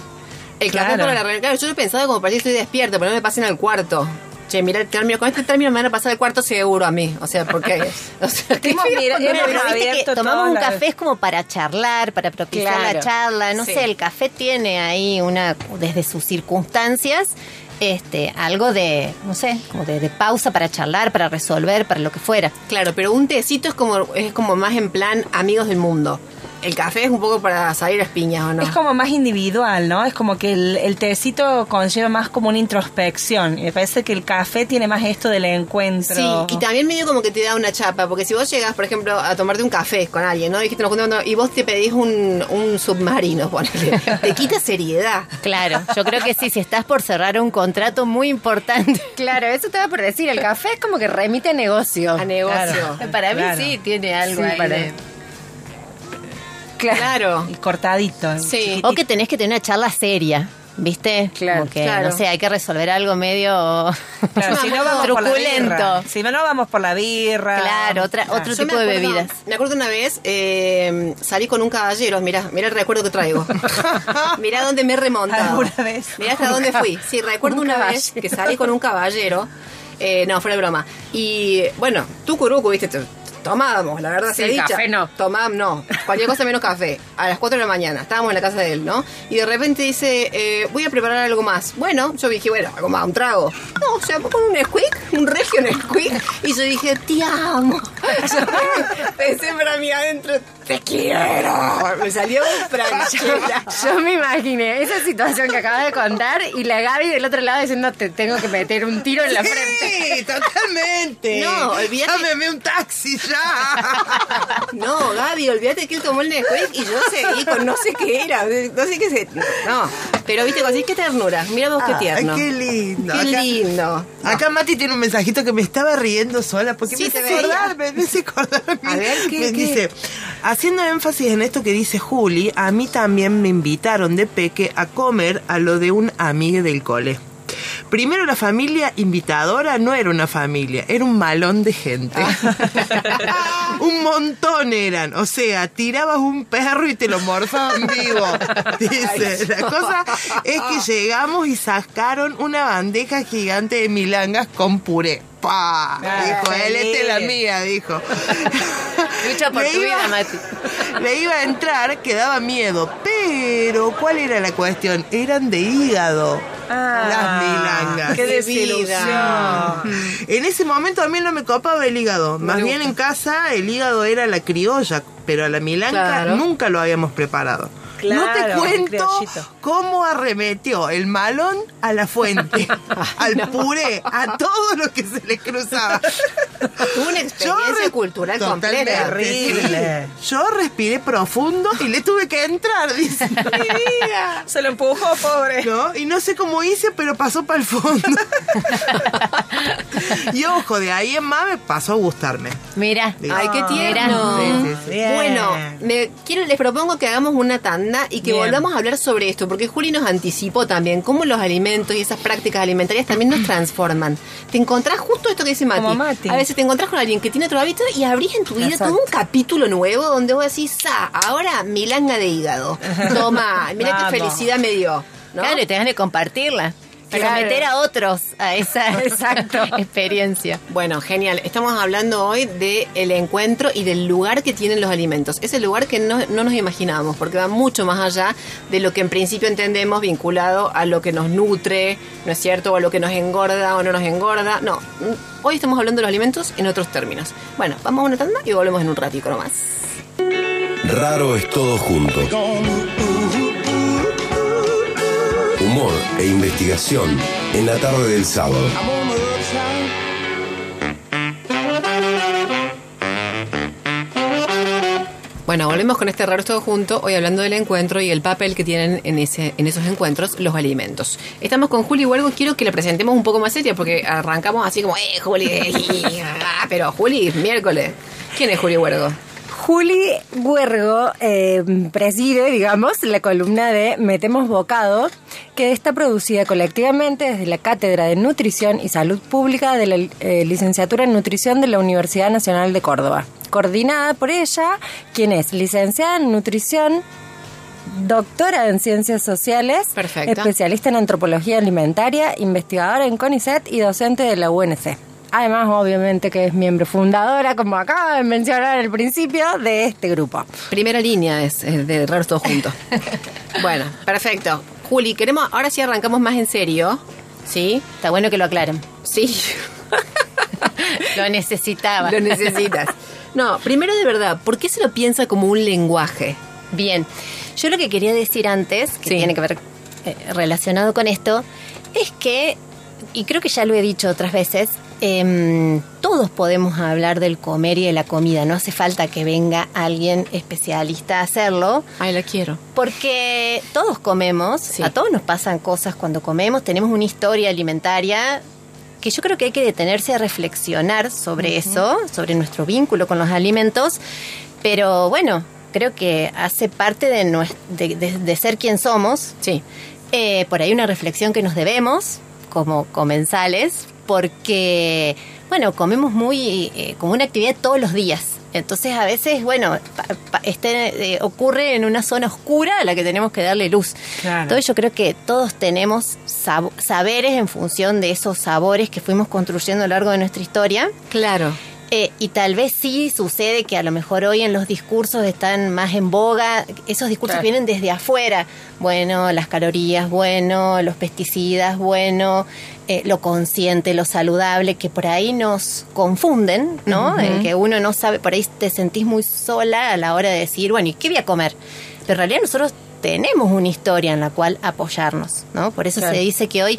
El café Claro. para la reunión. Claro, yo lo he pensado como para que estoy despierto, pero no me pasen al cuarto. Che, mira el término, con este término me van a pasar al cuarto seguro a mí. O sea, porque. O sea, que Hemos mira- hemos tomamos un café es como para charlar, para propiciar Claro. la charla. No Sí. sé, el café tiene ahí una, desde sus circunstancias, este, algo de, no sé, como de, de pausa para charlar, para resolver, para lo que fuera. Claro, pero un tecito es como, es como más en plan amigos del mundo. El café es un poco para salir a piñas, ¿o no? Es como más individual, ¿no? Es como que el, el tecito conlleva más como una introspección. Y me parece que el café tiene más esto del encuentro. Sí, y también medio como que te da una chapa, porque si vos llegas, por ejemplo, a tomarte un café con alguien, ¿no? Dijiste, y vos te pedís un, un submarino, ponele, te quita seriedad. Claro, yo creo que sí, si estás por cerrar un contrato muy importante. Claro, eso te va por decir. El café es como que remite a negocio. A negocio. Claro. Para mí Claro. sí, tiene algo Sí, ahí para- de- Claro. El cortadito. el Sí. chiquitito. O que tenés que tener una charla seria, ¿viste? Claro, Como que, claro. no sé, hay que resolver algo medio Claro, si no vamos por la birra. truculento. Si no vamos por la birra. Claro, otra, Claro. otro Yo tipo de bebidas. Me acuerdo una vez, eh, salí con un caballero, mira, mira el recuerdo que traigo. mira dónde me he remontado. ¿Alguna vez? Mira hasta dónde fui. Sí, recuerdo Un una caballero. vez que salí con un caballero. Eh, no, fuera de broma. Y bueno, tú curucu, viste, tomábamos, la verdad Sí, sea dicha. café no. Tomábamos, no. Cualquier cosa menos café. A las 4 de la mañana. Estábamos en la casa de él, ¿no? Y de repente dice, eh, voy a preparar algo más. Bueno, yo dije, bueno, algo más, un trago. No, o sea, con un squeak, un regio squeak. Y yo dije, te amo. Yo pensé para mí adentro, te quiero. Me salió un franchera. Yo me imaginé esa situación que acabas de contar y la Gaby del otro lado diciendo te tengo que meter un tiro en la frente. Sí, totalmente. No, olvídate. Llámeme un taxi ya. No, Gaby, olvídate que él tomó el Nesquik y yo seguí con no sé qué era. No sé qué se. No. Pero viste, así qué ternura. Mira vos qué Ay, tierno. qué lindo. Qué Acá- lindo. Acá Mati tiene un mensajito que me estaba riendo sola porque Sí, me te hace veía. acordar, me, me hace acordar a mí. A ver, ¿qué- Me qué? dice, haciendo énfasis en esto que dice Juli, a mí también me invitaron de peque a comer a lo de un amigo del cole. Primero la familia invitadora no era una familia, era un malón de gente. un montón eran, o sea, tirabas un perro y te lo morfaban vivo. Dice, la cosa es que llegamos y sacaron una bandeja gigante de milangas con puré. ¡Pah! Ah, dijo él, esta es la mía, dijo. Lucha por Le tu iba- vida, Mati. Le iba a entrar, que daba miedo. Pero, ¿cuál era la cuestión? Eran de hígado. Ah, las milangas. Qué De desilusión. En ese momento a mí no me copaba el hígado. Más bien en casa el hígado era la criolla, pero a la milanga Claro. nunca lo habíamos preparado. No te cuento cómo arremetió el malón a la fuente, al puré, a todo lo que se le cruzaba. Una experiencia cultural completa. Terrible. sí. Yo respiré profundo y le tuve que entrar, dice. Mi vida. Se lo empujó, pobre. ¿No? Y no sé cómo hice, pero pasó para el fondo. y ojo, de ahí en más me pasó a gustarme. Mira. Ay, qué tierno. Sí, sí, sí. Bien. Bueno, me, quiero, les propongo que hagamos una tanda y que Bien. volvamos a hablar sobre esto, porque Juli nos anticipó también cómo los alimentos y esas prácticas alimentarias también nos transforman. Te encontrás justo esto que dice Mati. Como Mati. A veces te encontrás con alguien que tiene otro hábito y abrís en tu vida Exacto. todo un capítulo nuevo donde vos decís, ah, ahora milanga de hígado. Toma, mira qué felicidad me dio. ¿no? Claro, y te de compartirla. Y Claro. someter a otros a esa Exacto. experiencia. Bueno, genial. Estamos hablando hoy del encuentro y del lugar que tienen los alimentos. Es el lugar que no, no nos imaginamos, porque va mucho más allá de lo que en principio entendemos vinculado a lo que nos nutre, ¿no es cierto? O a lo que nos engorda o no nos engorda. No, mm, hoy estamos hablando de los alimentos en otros términos. Bueno, vamos a una tanda y volvemos en un ratico nomás. Raro es todo junto. Humor e investigación en la tarde del sábado. Bueno, volvemos con este raro todo junto, hoy hablando del encuentro y el papel que tienen en ese en esos encuentros los alimentos. Estamos con Juli Huergo, quiero que la presentemos un poco más seria porque arrancamos así como, eh, Juli, ah, pero Juli, miércoles. ¿Quién es Juli Huergo? Juli Huergo eh, preside, digamos, la columna de Metemos Bocado, que está producida colectivamente desde la Cátedra de Nutrición y Salud Pública de la eh, Licenciatura en Nutrición de la Universidad Nacional de Córdoba. Coordinada por ella, quien es licenciada en Nutrición, doctora en Ciencias Sociales, Perfecto. especialista en Antropología Alimentaria, investigadora en CONICET y docente de la UNC. Además, obviamente que es miembro fundadora, como acaba de mencionar al principio, de este grupo. Primera línea es de raros todos juntos. bueno, perfecto. Juli, queremos, ahora sí arrancamos más en serio. ¿Sí? Está bueno que lo aclaren. Sí. Lo necesitaba. Lo necesitas. No, primero de verdad, ¿por qué se lo piensa como un lenguaje? Bien, yo lo que quería decir antes, que Sí. tiene que ver eh, relacionado con esto, es que, y creo que ya lo he dicho otras veces, em, todos podemos hablar del comer y de la comida, no hace falta que venga alguien especialista a hacerlo, Ay, la quiero. porque todos comemos, Sí. a todos nos pasan cosas cuando comemos, tenemos una historia alimentaria que yo creo que hay que detenerse a reflexionar sobre eso, sobre nuestro vínculo con los alimentos, pero bueno, creo que hace parte de, nues- de, de- de ser quien somos. Sí. Eh, por ahí una reflexión que nos debemos como comensales, porque, bueno, comemos muy eh, como una actividad todos los días. Entonces a veces, bueno, pa- pa- este, eh, ocurre en una zona oscura a la que tenemos que darle luz. Claro. Entonces yo creo que todos tenemos sab- saberes en función de esos sabores que fuimos construyendo a lo largo de nuestra historia. Claro. Eh, y tal vez sí sucede que a lo mejor hoy en los discursos están más en boga, esos discursos Claro. vienen desde afuera. Bueno, las calorías, bueno, los pesticidas, bueno, eh, lo consciente, lo saludable, que por ahí nos confunden, ¿no? En que uno no sabe, por ahí te sentís muy sola a la hora de decir, bueno, ¿y qué voy a comer? Pero en realidad nosotros tenemos una historia en la cual apoyarnos, ¿no? Por eso Claro. se dice que hoy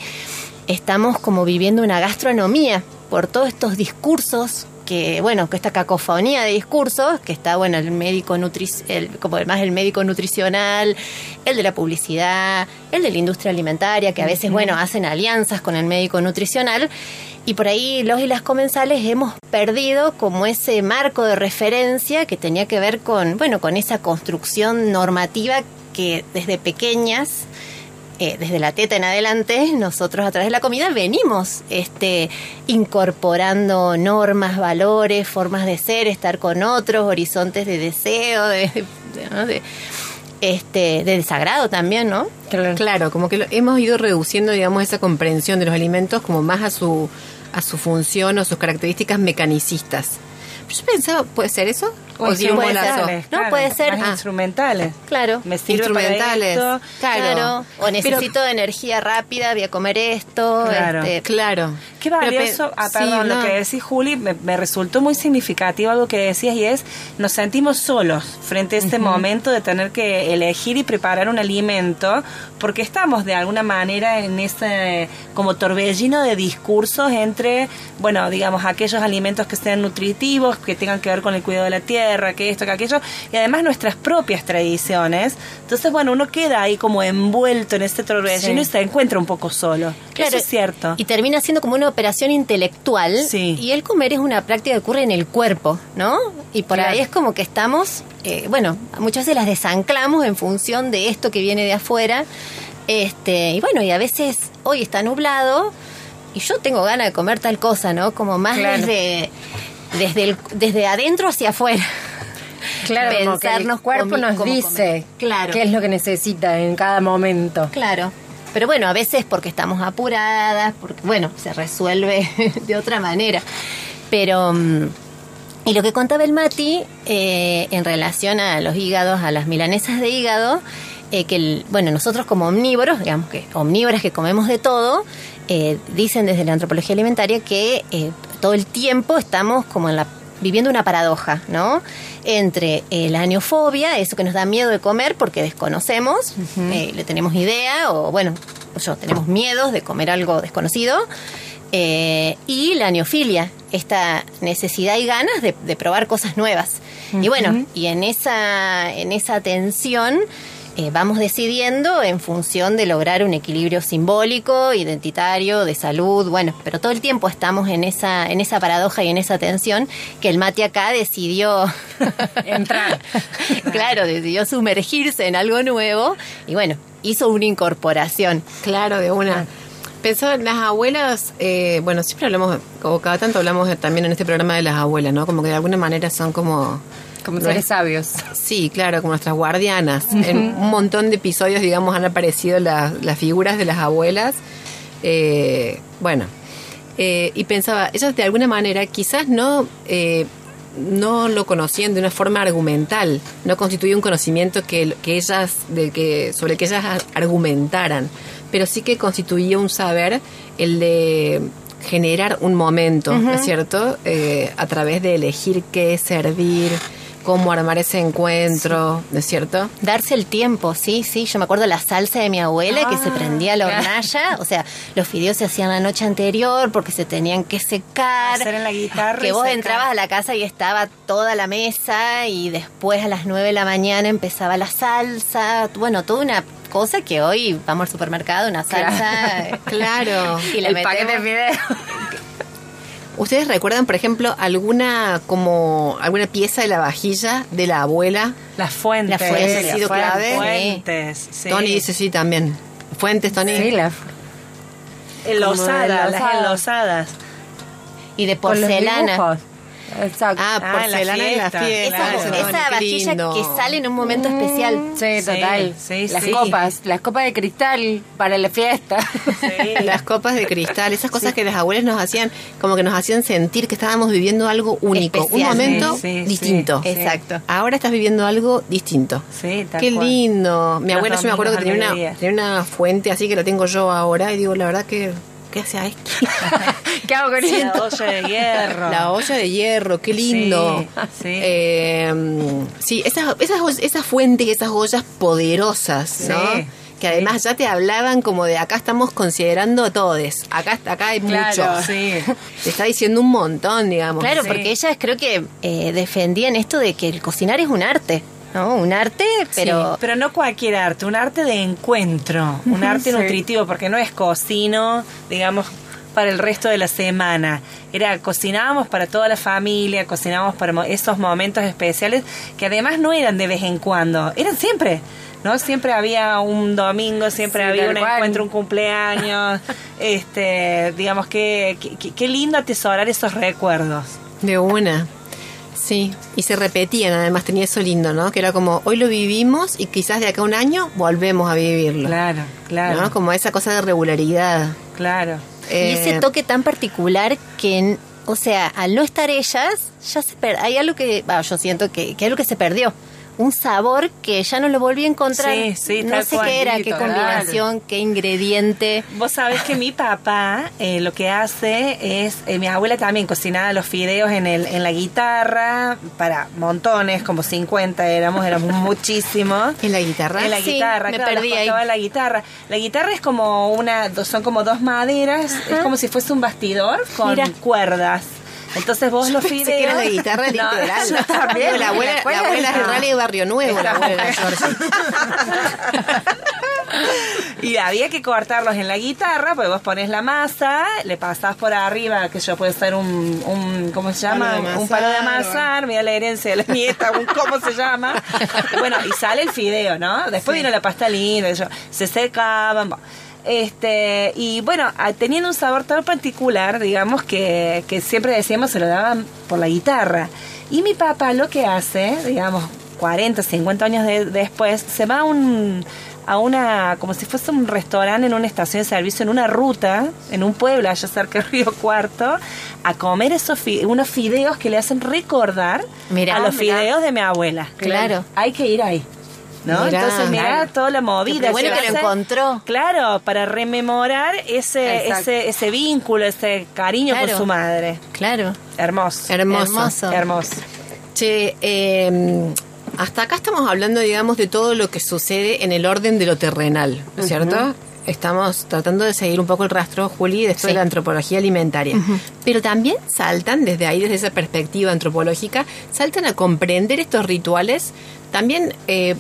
estamos como viviendo una gastronomía por todos estos discursos que bueno que esta cacofonía de discursos que está bueno el médico nutri el, como además el médico nutricional el de la publicidad el de la industria alimentaria que a veces bueno hacen alianzas con el médico nutricional y por ahí los y las comensales hemos perdido como ese marco de referencia que tenía que ver con bueno con esa construcción normativa que desde pequeñas eh, desde la teta en adelante, nosotros a través de la comida venimos este, incorporando normas, valores, formas de ser, estar con otros, horizontes de deseo, de, de- ¿no? de, este, de desagrado también, ¿no? Claro, como que lo- hemos ido reduciendo, digamos, esa comprensión de los alimentos como más a su, a su función o sus características mecanicistas. Pero yo pensaba, ¿puede ser eso? O un bolazo? ser. No, puede ser. Más Ah. instrumentales. Claro. Me sirve para Instrumentales. esto. Claro. O necesito energía rápida, voy a comer esto. Claro. este, Claro. Qué Pero valioso, ah, sí, perdón, no. lo que decís Juli, me, me resultó muy significativo algo que decías y es, nos sentimos solos frente a este momento de tener que elegir y preparar un alimento, porque estamos de alguna manera en ese como torbellino de discursos entre, bueno, digamos, aquellos alimentos que sean nutritivos, que tengan que ver con el cuidado de la tierra, que esto, que aquello, y además nuestras propias tradiciones. Entonces, bueno, uno queda ahí como envuelto en este torbellino Sí. y se encuentra un poco solo. Eso es cierto. Y termina siendo como una operación intelectual. Sí. Y el comer es una práctica que ocurre en el cuerpo, ¿no? Y por Claro. ahí es como que estamos, eh, bueno, muchas veces las desanclamos en función de esto que viene de afuera. Este, y bueno, y a veces hoy está nublado y yo tengo ganas de comer tal cosa, ¿no? Como más Claro. desde, desde, el- desde adentro hacia afuera. Claro, Pensarnos cuerpo comi- nos dice. Claro. qué es lo que necesita en cada momento. Claro. Pero bueno, a veces porque estamos apuradas, porque bueno, se resuelve de otra manera. Pero, mm, y lo que contaba el Mati eh, en relación a los hígados, a las milanesas de hígado, eh, que el- bueno, nosotros como omnívoros, digamos que omnívoras que comemos de todo, eh, dicen desde la antropología alimentaria que eh, todo el tiempo estamos como en la viviendo una paradoja, ¿no? Entre eh, la aneofobia, eso que nos da miedo de comer porque desconocemos, eh, le tenemos idea, o bueno, yo tenemos miedos de comer algo desconocido, eh, y la neofilia, esta necesidad y ganas de, de probar cosas nuevas. Y bueno, y en esa, en esa tensión eh, vamos decidiendo en función de lograr un equilibrio simbólico, identitario, de salud, bueno, pero todo el tiempo estamos en esa, en esa paradoja y en esa tensión que el Mati acá decidió Entrar. claro, decidió sumergirse en algo nuevo y bueno, hizo una incorporación. Claro, de una. Pensaba en las abuelas, eh, bueno, siempre hablamos, o cada tanto hablamos también en este programa de las abuelas, ¿no? Como que de alguna manera son como... Como seres sabios. Sí, claro, como nuestras guardianas. En un montón de episodios, digamos, han aparecido las, las figuras de las abuelas. Eh, bueno, eh, y pensaba, ellas de alguna manera quizás no, eh, no lo conocían de una forma argumental, no constituía un conocimiento que, que ellas, de que, sobre el que ellas ar- argumentaran, pero sí que constituía un saber el de generar un momento, ¿no es cierto? Eh, a través de elegir qué servir, cómo armar ese encuentro, ¿no es cierto? Darse el tiempo, sí, sí. Yo me acuerdo la salsa de mi abuela que se prendía la hornalla. O sea, los fideos se hacían la noche anterior porque se tenían que secar. Hacer en la guitarra Que vos secar. entrabas a la casa y estaba toda la mesa y después a las 9 de la mañana empezaba la salsa. Bueno, toda una cosa que hoy vamos al supermercado, una salsa. eh, Claro. Y la el paquete de metemos. fideos. ¿Ustedes recuerdan, por ejemplo, alguna como alguna pieza de la vajilla de la abuela? Las fuentes. Las fuentes, las ha sido clave. fuentes. sí. Tony dice sí también. Fuentes, Tony. Sí, la, Enlosadas, las enlosadas. Y de con los porcelana. Exacto. Ah, Ah, en la porcelana en la fiesta. fiesta. Esa, esa vajilla lindo. que sale en un momento especial. Sí, Sí, total. sí, las sí. copas, las copas de cristal para la fiesta. Sí. Las copas de cristal, esas cosas que las abuelas nos hacían, como que nos hacían sentir que estábamos viviendo algo único, Especial. un momento Sí, sí, sí. distinto. Sí. Exacto. Ahora estás viviendo algo distinto. Sí, tal Qué cual. lindo. Mi Los abuela, yo me acuerdo que tenía una, tenía una fuente así que la tengo yo ahora y digo, la verdad que, ¿qué hace ahí? ¿Qué hago con La esto? olla de hierro. La olla de hierro, qué lindo. Sí, sí. Eh, sí, esas, esas, esas fuentes, esas ollas poderosas, ¿no? Sí, Que además ya te hablaban como de acá estamos considerando a todos. Acá, acá hay Claro, mucho. sí. Te está diciendo un montón, digamos. Claro, Sí. porque ellas creo que eh, defendían esto de que el cocinar es un arte, ¿no? Un arte, pero... Sí, pero no cualquier arte, un arte de encuentro, un arte Sí. nutritivo, porque no es cocino, digamos, para el resto de la semana. Era cocinábamos para toda la familia, cocinábamos para esos momentos especiales que además no eran de vez en cuando, eran siempre. ¿No? Siempre había un domingo, siempre Sí, había un cual. encuentro, un cumpleaños. este, digamos que- qué lindo atesorar esos recuerdos. De una. Sí, y se repetían, además tenía eso lindo, ¿no? Que era como, hoy lo vivimos y quizás de acá a un año volvemos a vivirlo. Claro, claro, ¿no? Como esa cosa de regularidad. claro. Y Eh, ese toque tan particular que, o sea, al no estar ellas, ya se per- hay algo que, yo siento que, que hay algo que se perdió. Un sabor que ya no lo volví a encontrar. Sí, sí, no sé qué era, qué combinación, qué ingrediente. Vos sabés que mi papá eh, lo que hace es, eh, mi abuela también cocinaba los fideos en, el, en la guitarra para montones, como 50 éramos, éramos muchísimos. ¿En la guitarra? En la Sí, guitarra, me claro, perdí ahí. la guitarra. La guitarra es como una, son como dos maderas, es como si fuese un bastidor con Mira. cuerdas. Entonces vos los fideos... que era la guitarra literal. también. La abuela, la ¿Cuál abuela es. Rally de Barrio Nuevo, la abuela. Y había que cortarlos en la guitarra, porque vos pones la masa, le pasás por arriba, que yo puede ser un, un ¿cómo se llama? Palo un palo de amasar, mira la herencia de la nieta, un ¿cómo se llama? Y bueno, y sale el fideo, ¿no? Después vino la pasta linda, y yo- se secaban. bueno. Este, y bueno, tenían un sabor tan particular, digamos, que, que siempre decíamos se lo daban por la guitarra. Y mi papá lo que hace, digamos, 40, 50 años de- después, se va a un a una, como si fuese un restaurante en una estación de servicio, en una ruta, en un pueblo allá cerca de Río Cuarto, a comer esos fi- unos fideos que le hacen recordar Mirá, a los mirá. fideos de mi abuela. Claro. Hay que ir ahí. ¿No? Mirá. Entonces, mirá Claro. toda la movida. Qué bueno que lo encontró. Claro, para rememorar ese, ese, ese vínculo, ese cariño Claro. con su madre. Claro. Hermoso. Hermoso. Hermoso. Hermoso. Che, eh, hasta acá estamos hablando, digamos, de todo lo que sucede en el orden de lo terrenal, ¿no es cierto? estamos tratando de seguir un poco el rastro, Juli, de esto de la antropología alimentaria. Pero también saltan, desde ahí, desde esa perspectiva antropológica, saltan a comprender estos rituales, también eh,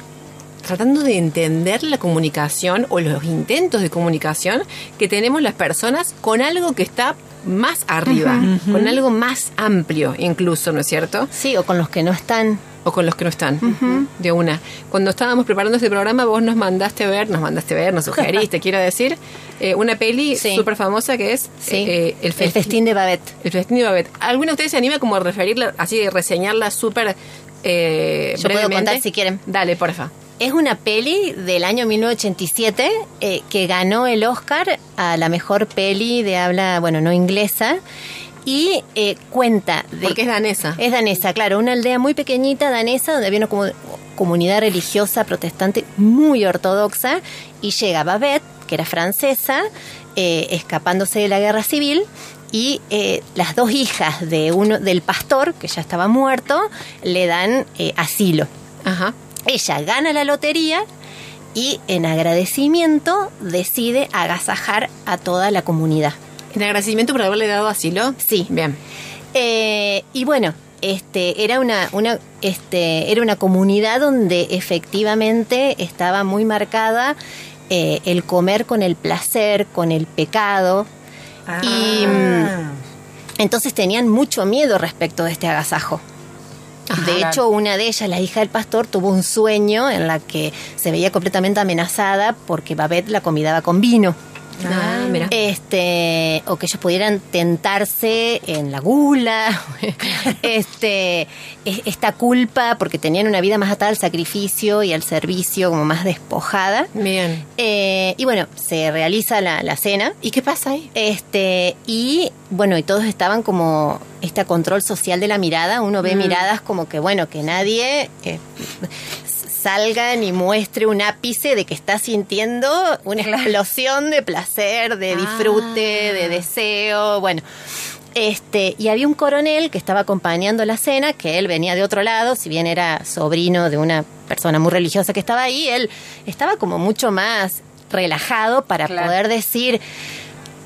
tratando de entender la comunicación o los intentos de comunicación que tenemos las personas con algo que está más arriba, con algo más amplio incluso, ¿no es cierto? Sí, o con los que no están. O con los que no están, de una. Cuando estábamos preparando este programa, vos nos mandaste ver, nos mandaste ver, nos sugeriste, quiero decir, eh, una peli Sí. súper famosa que es Sí. eh, el, El festi- festín de Babette. El festín de Babette. ¿Alguna de ustedes se anima como a referirla, así de reseñarla súper eh, Yo puedo brevemente? contar si quieren. Dale, porfa. Es una peli del año 1987 eh, que ganó el Oscar a la mejor peli de habla, bueno, no inglesa. Y eh, cuenta de... Porque es danesa. Es danesa, claro, una aldea muy pequeñita danesa donde había una comu- comunidad religiosa protestante muy ortodoxa y llega Babette, que era francesa, eh, escapándose de la guerra civil y eh, las dos hijas de uno del pastor, que ya estaba muerto, le dan eh, asilo. Ajá. Ella gana la lotería y en agradecimiento decide agasajar a toda la comunidad. ¿En agradecimiento por haberle dado asilo? Sí. Bien. Eh, y bueno, este era una, una este era una comunidad donde efectivamente estaba muy marcada eh, el comer con el placer, con el pecado. Y mm, entonces tenían mucho miedo respecto de este agasajo. De hecho, una de ellas, la hija del pastor, tuvo un sueño en la que se veía completamente amenazada porque Babette la convidaba con vino. Ah, mira. Este, o que ellos pudieran tentarse en la gula, este, e- esta culpa porque tenían una vida más atada al sacrificio y al servicio, como más despojada. Bien. Eh, y bueno, se realiza la, la cena. ¿Y qué pasa ahí? Este, y bueno, y todos estaban como este control social de la mirada. Uno ve miradas como que, bueno, que nadie eh, salga ni muestre un ápice de que está sintiendo una explosión de placer, de disfrute, de deseo. Bueno. Este, y había un coronel que estaba acompañando la cena, que él venía de otro lado, si bien era sobrino de una persona muy religiosa que estaba ahí, él estaba como mucho más relajado para Claro. poder decir,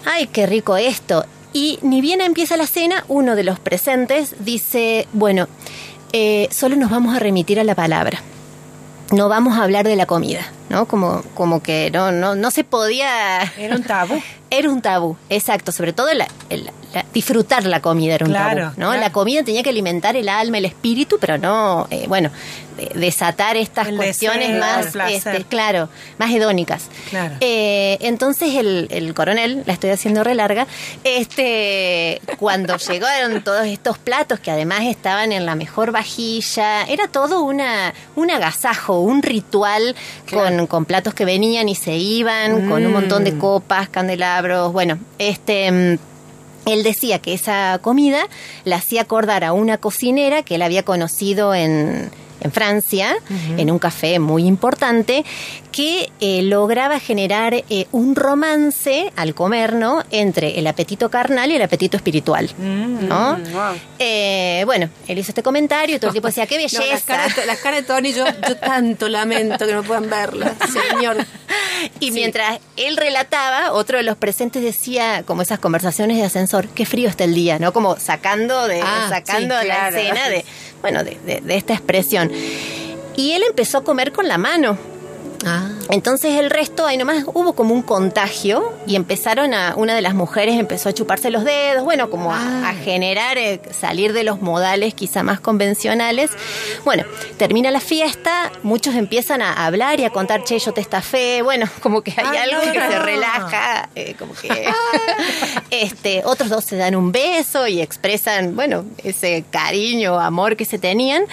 ay, qué rico esto. Y ni bien empieza la cena, uno de los presentes dice, bueno, eh, solo nos vamos a remitir a la palabra. No vamos a hablar de la comida, ¿no? Como, como que no, no, no se podía. Era un tabú. Era un tabú, exacto. Sobre todo la- el- la- disfrutar la comida era un Claro, tabú, ¿no? claro. La comida tenía que alimentar el alma, el espíritu, pero no, eh, bueno, de- desatar estas El cuestiones deseo, más, este, claro, más hedónicas. Claro. Eh, entonces el, el coronel, la estoy haciendo re larga, este, cuando llegaron todos estos platos que además estaban en la mejor vajilla, era todo una, un agasajo, un ritual con, con platos que venían y se iban, con un montón de copas, candelabros, bueno, este... él decía que esa comida la hacía acordar a una cocinera que él había conocido en, en Francia, en un café muy importante, que eh, lograba generar eh, un romance al comer, ¿no? Entre el apetito carnal y el apetito espiritual, ¿no? wow. Eh, bueno, él hizo este comentario y todo el tiempo decía, qué No, belleza. las, caras, de- las caras de Tony, yo, yo tanto lamento que no puedan verlas, señor. Y mientras él relataba, otro de los presentes decía, como esas conversaciones de ascensor, qué frío está el día, ¿no? Como sacando de, Ah, sacando sí, la escena de, bueno, de, de- de esta expresión. Y él empezó a comer con la mano. Ah. Entonces el resto, ahí nomás hubo como un contagio y empezaron a, una de las mujeres empezó a chuparse los dedos, bueno, como a, a generar, eh, salir de los modales quizá más convencionales. Bueno, termina la fiesta, muchos empiezan a hablar y a contar, che, yo te estafé, bueno, como que hay Ay, algo no, que se no. relaja, eh, como que... este, otros dos se dan un beso y expresan, bueno, ese cariño, amor que se tenían.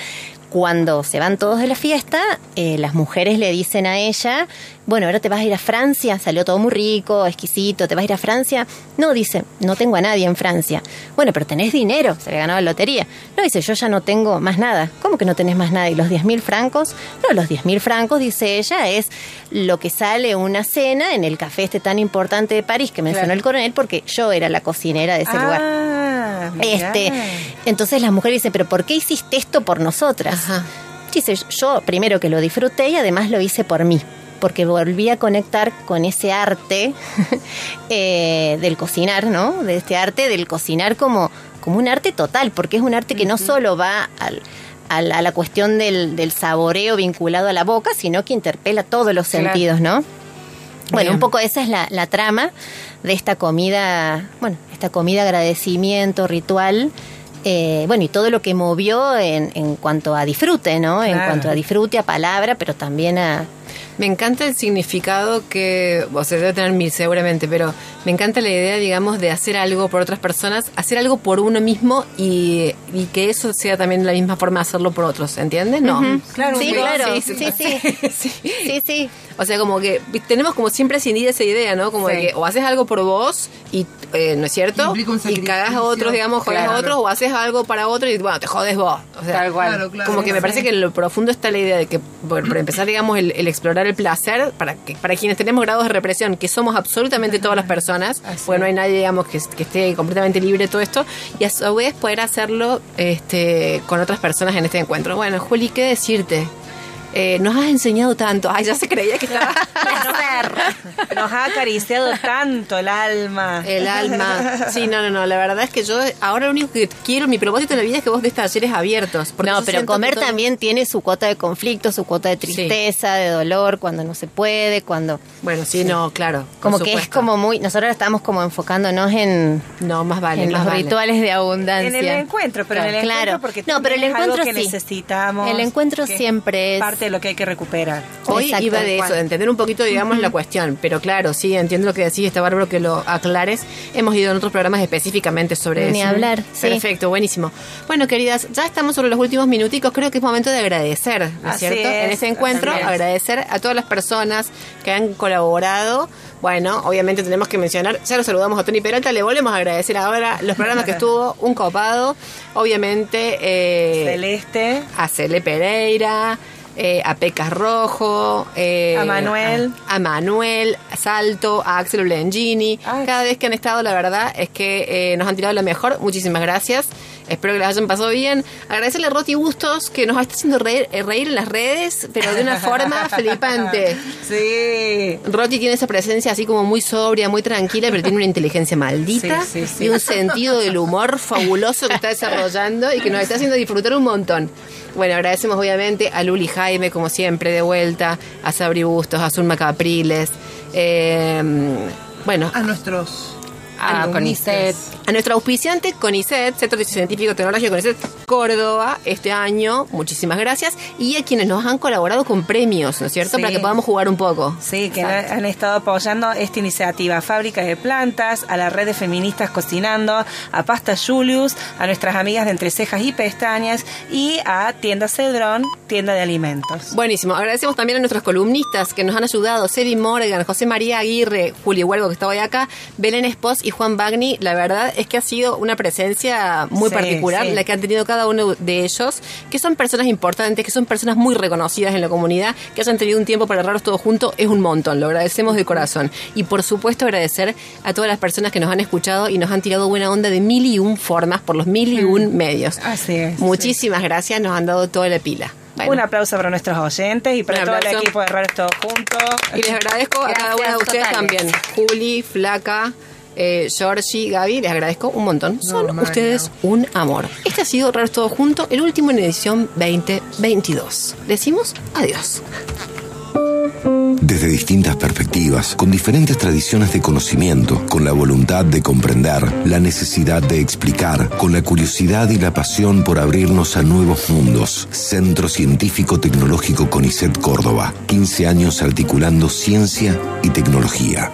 Cuando se van todos de la fiesta, eh, las mujeres le dicen a ella, bueno, ahora te vas a ir a Francia, salió todo muy rico, exquisito, ¿te vas a ir a Francia? No, dice, no tengo a nadie en Francia. Bueno, pero tenés dinero, se había ganado la lotería. No, dice, yo ya no tengo más nada. ¿Cómo que no tenés más nada? ¿Y los 10 mil francos? No, los 10 mil francos, dice ella, es lo que sale una cena en el café este tan importante de París que mencionó el coronel, porque yo era la cocinera de ese lugar. Ah, mirá. Este, entonces la mujer dice, pero ¿por qué hiciste esto por nosotras? Ajá. Dice, yo primero que lo disfruté y además lo hice por mí, porque volví a conectar con ese arte eh, del cocinar, ¿no? De este arte del cocinar como, como un arte total, porque es un arte que no solo va al, al- a la cuestión del, del saboreo vinculado a la boca, sino que interpela todos los Claro. sentidos, ¿no? Bueno, Bien. un poco esa es la, la trama de esta comida, bueno, esta comida agradecimiento, ritual, eh, bueno, y todo lo que movió en, en cuanto a disfrute, ¿no? En cuanto a disfrute, a palabra, pero también a... Me encanta el significado que, o sea, debe tener mil seguramente, pero me encanta la idea, digamos, de hacer algo por otras personas, hacer algo por uno mismo y, y que eso sea también la misma forma de hacerlo por otros, ¿entiendes? No. Claro, sí, claro, sí, sí, sí, sí, sí. sí, sí. O sea, como que tenemos como siempre ascendida esa idea, ¿no? Como de que o haces algo por vos y, eh, ¿no es cierto? Y cagás a otros, digamos, jodes Claro. a otros, o haces algo para otro y, bueno, te jodes vos. O sea, Tal cual. Claro, claro. como que me parece que en lo profundo está la idea de que, por, por empezar, digamos, el, el explorar el placer, para que para quienes tenemos grados de represión, que somos absolutamente todas las personas, Así porque no hay nadie, digamos, que, que esté completamente libre de todo esto, y a su vez poder hacerlo este, con otras personas en este encuentro. Bueno, Juli, ¿qué decirte? Eh, nos has enseñado tanto. Ay, ya se creía que estaba... Nos ha acariciado tanto el alma. El alma. Sí, no, no, no. La verdad es que yo ahora lo único que quiero, mi propósito en la vida es que vos des talleres abiertos. No, pero comer todo- también tiene su cuota de conflicto, su cuota de tristeza, de dolor, cuando no se puede, cuando... Bueno, sí, no, claro. Como que es como muy... Nosotros estamos como enfocándonos en, No, más vale. en más los vale. rituales de abundancia. En el encuentro, pero en el Claro. encuentro porque no, pero el también es algo encuentro que sí. necesitamos. El encuentro siempre es parte de lo que hay que recuperar. Hoy Exacto, iba de eso, de entender un poquito, digamos, la cuestión. Pero claro, sí, entiendo lo que decís, está bárbaro que lo aclares. Hemos ido en otros programas específicamente sobre Ni eso. hablar, sí. Perfecto, buenísimo. Bueno, queridas, ya estamos sobre los últimos minuticos. Creo que es momento de agradecer, ¿no es Así cierto? es, en este encuentro, es. agradecer a todas las personas que han colaborado. Bueno, obviamente tenemos que mencionar, ya lo saludamos a Tony Peralta, le volvemos a agradecer ahora los programas que estuvo, un copado. Obviamente, eh, Celeste. a Cele Pereira, eh, a Pecas Rojo, eh, A Manuel. a, a Manuel, a Salto, a Axel Ulengini. Ay. Cada vez que han estado, la verdad es que eh, nos han tirado la mejor. Muchísimas gracias. Espero que les hayan pasado bien. Agradecerle a Roti Bustos que nos está haciendo reír, eh, reír en las redes, pero de una forma flipante. Sí. Roti tiene esa presencia así como muy sobria, muy tranquila, pero tiene una inteligencia maldita Sí, sí, sí. y un sentido del humor fabuloso que está desarrollando y que nos está haciendo disfrutar un montón. Bueno, agradecemos obviamente a Luli Jaime, como siempre, de vuelta, a Sabri Bustos, a Zulma Capriles, eh, bueno, A nuestros. A. Conicet. A nuestro auspiciante CONICET, Centro Científico Tecnológico CONICET Córdoba, este año, muchísimas gracias, y a quienes nos han colaborado con premios, ¿no es cierto? Sí. Para que podamos jugar un poco. Sí, que han estado apoyando esta iniciativa. Fábricas de plantas, a la red de feministas cocinando, a Pasta Julius, a nuestras amigas de Entre Cejas y Pestañas y a Tienda Cedrón, tienda de alimentos. Buenísimo. Agradecemos también a nuestros columnistas que nos han ayudado. Sebi Morgan, José María Aguirre, Julio Huelgo, que estaba hoy acá, Belén Espos y Juan Bagni. La verdad es que ha sido una presencia muy Sí, particular sí. la que han tenido cada uno de ellos, que son personas importantes, que son personas muy reconocidas en la comunidad, que hayan tenido un tiempo para agarrarlos todos juntos, es un montón. Lo agradecemos de corazón. Y por supuesto agradecer a todas las personas que nos han escuchado y nos han tirado buena onda de mil y un formas por los mil y un medios. Así es. Muchísimas gracias, nos han dado toda la pila. Bueno. Un aplauso para nuestros oyentes y para todo el equipo de Raros Todos Juntos. Y les agradezco a cada una de ustedes totales. también. Juli, Flaca, eh, Georgie, Gaby, les agradezco un montón. Son ustedes un amor. Este ha sido Raros Todo Junto, el último en edición 2022. Decimos adiós. Desde distintas perspectivas, con diferentes tradiciones de conocimiento, con la voluntad de comprender, la necesidad de explicar, con la curiosidad y la pasión por abrirnos a nuevos mundos. Centro Científico Tecnológico CONICET Córdoba. 15 años articulando ciencia y tecnología.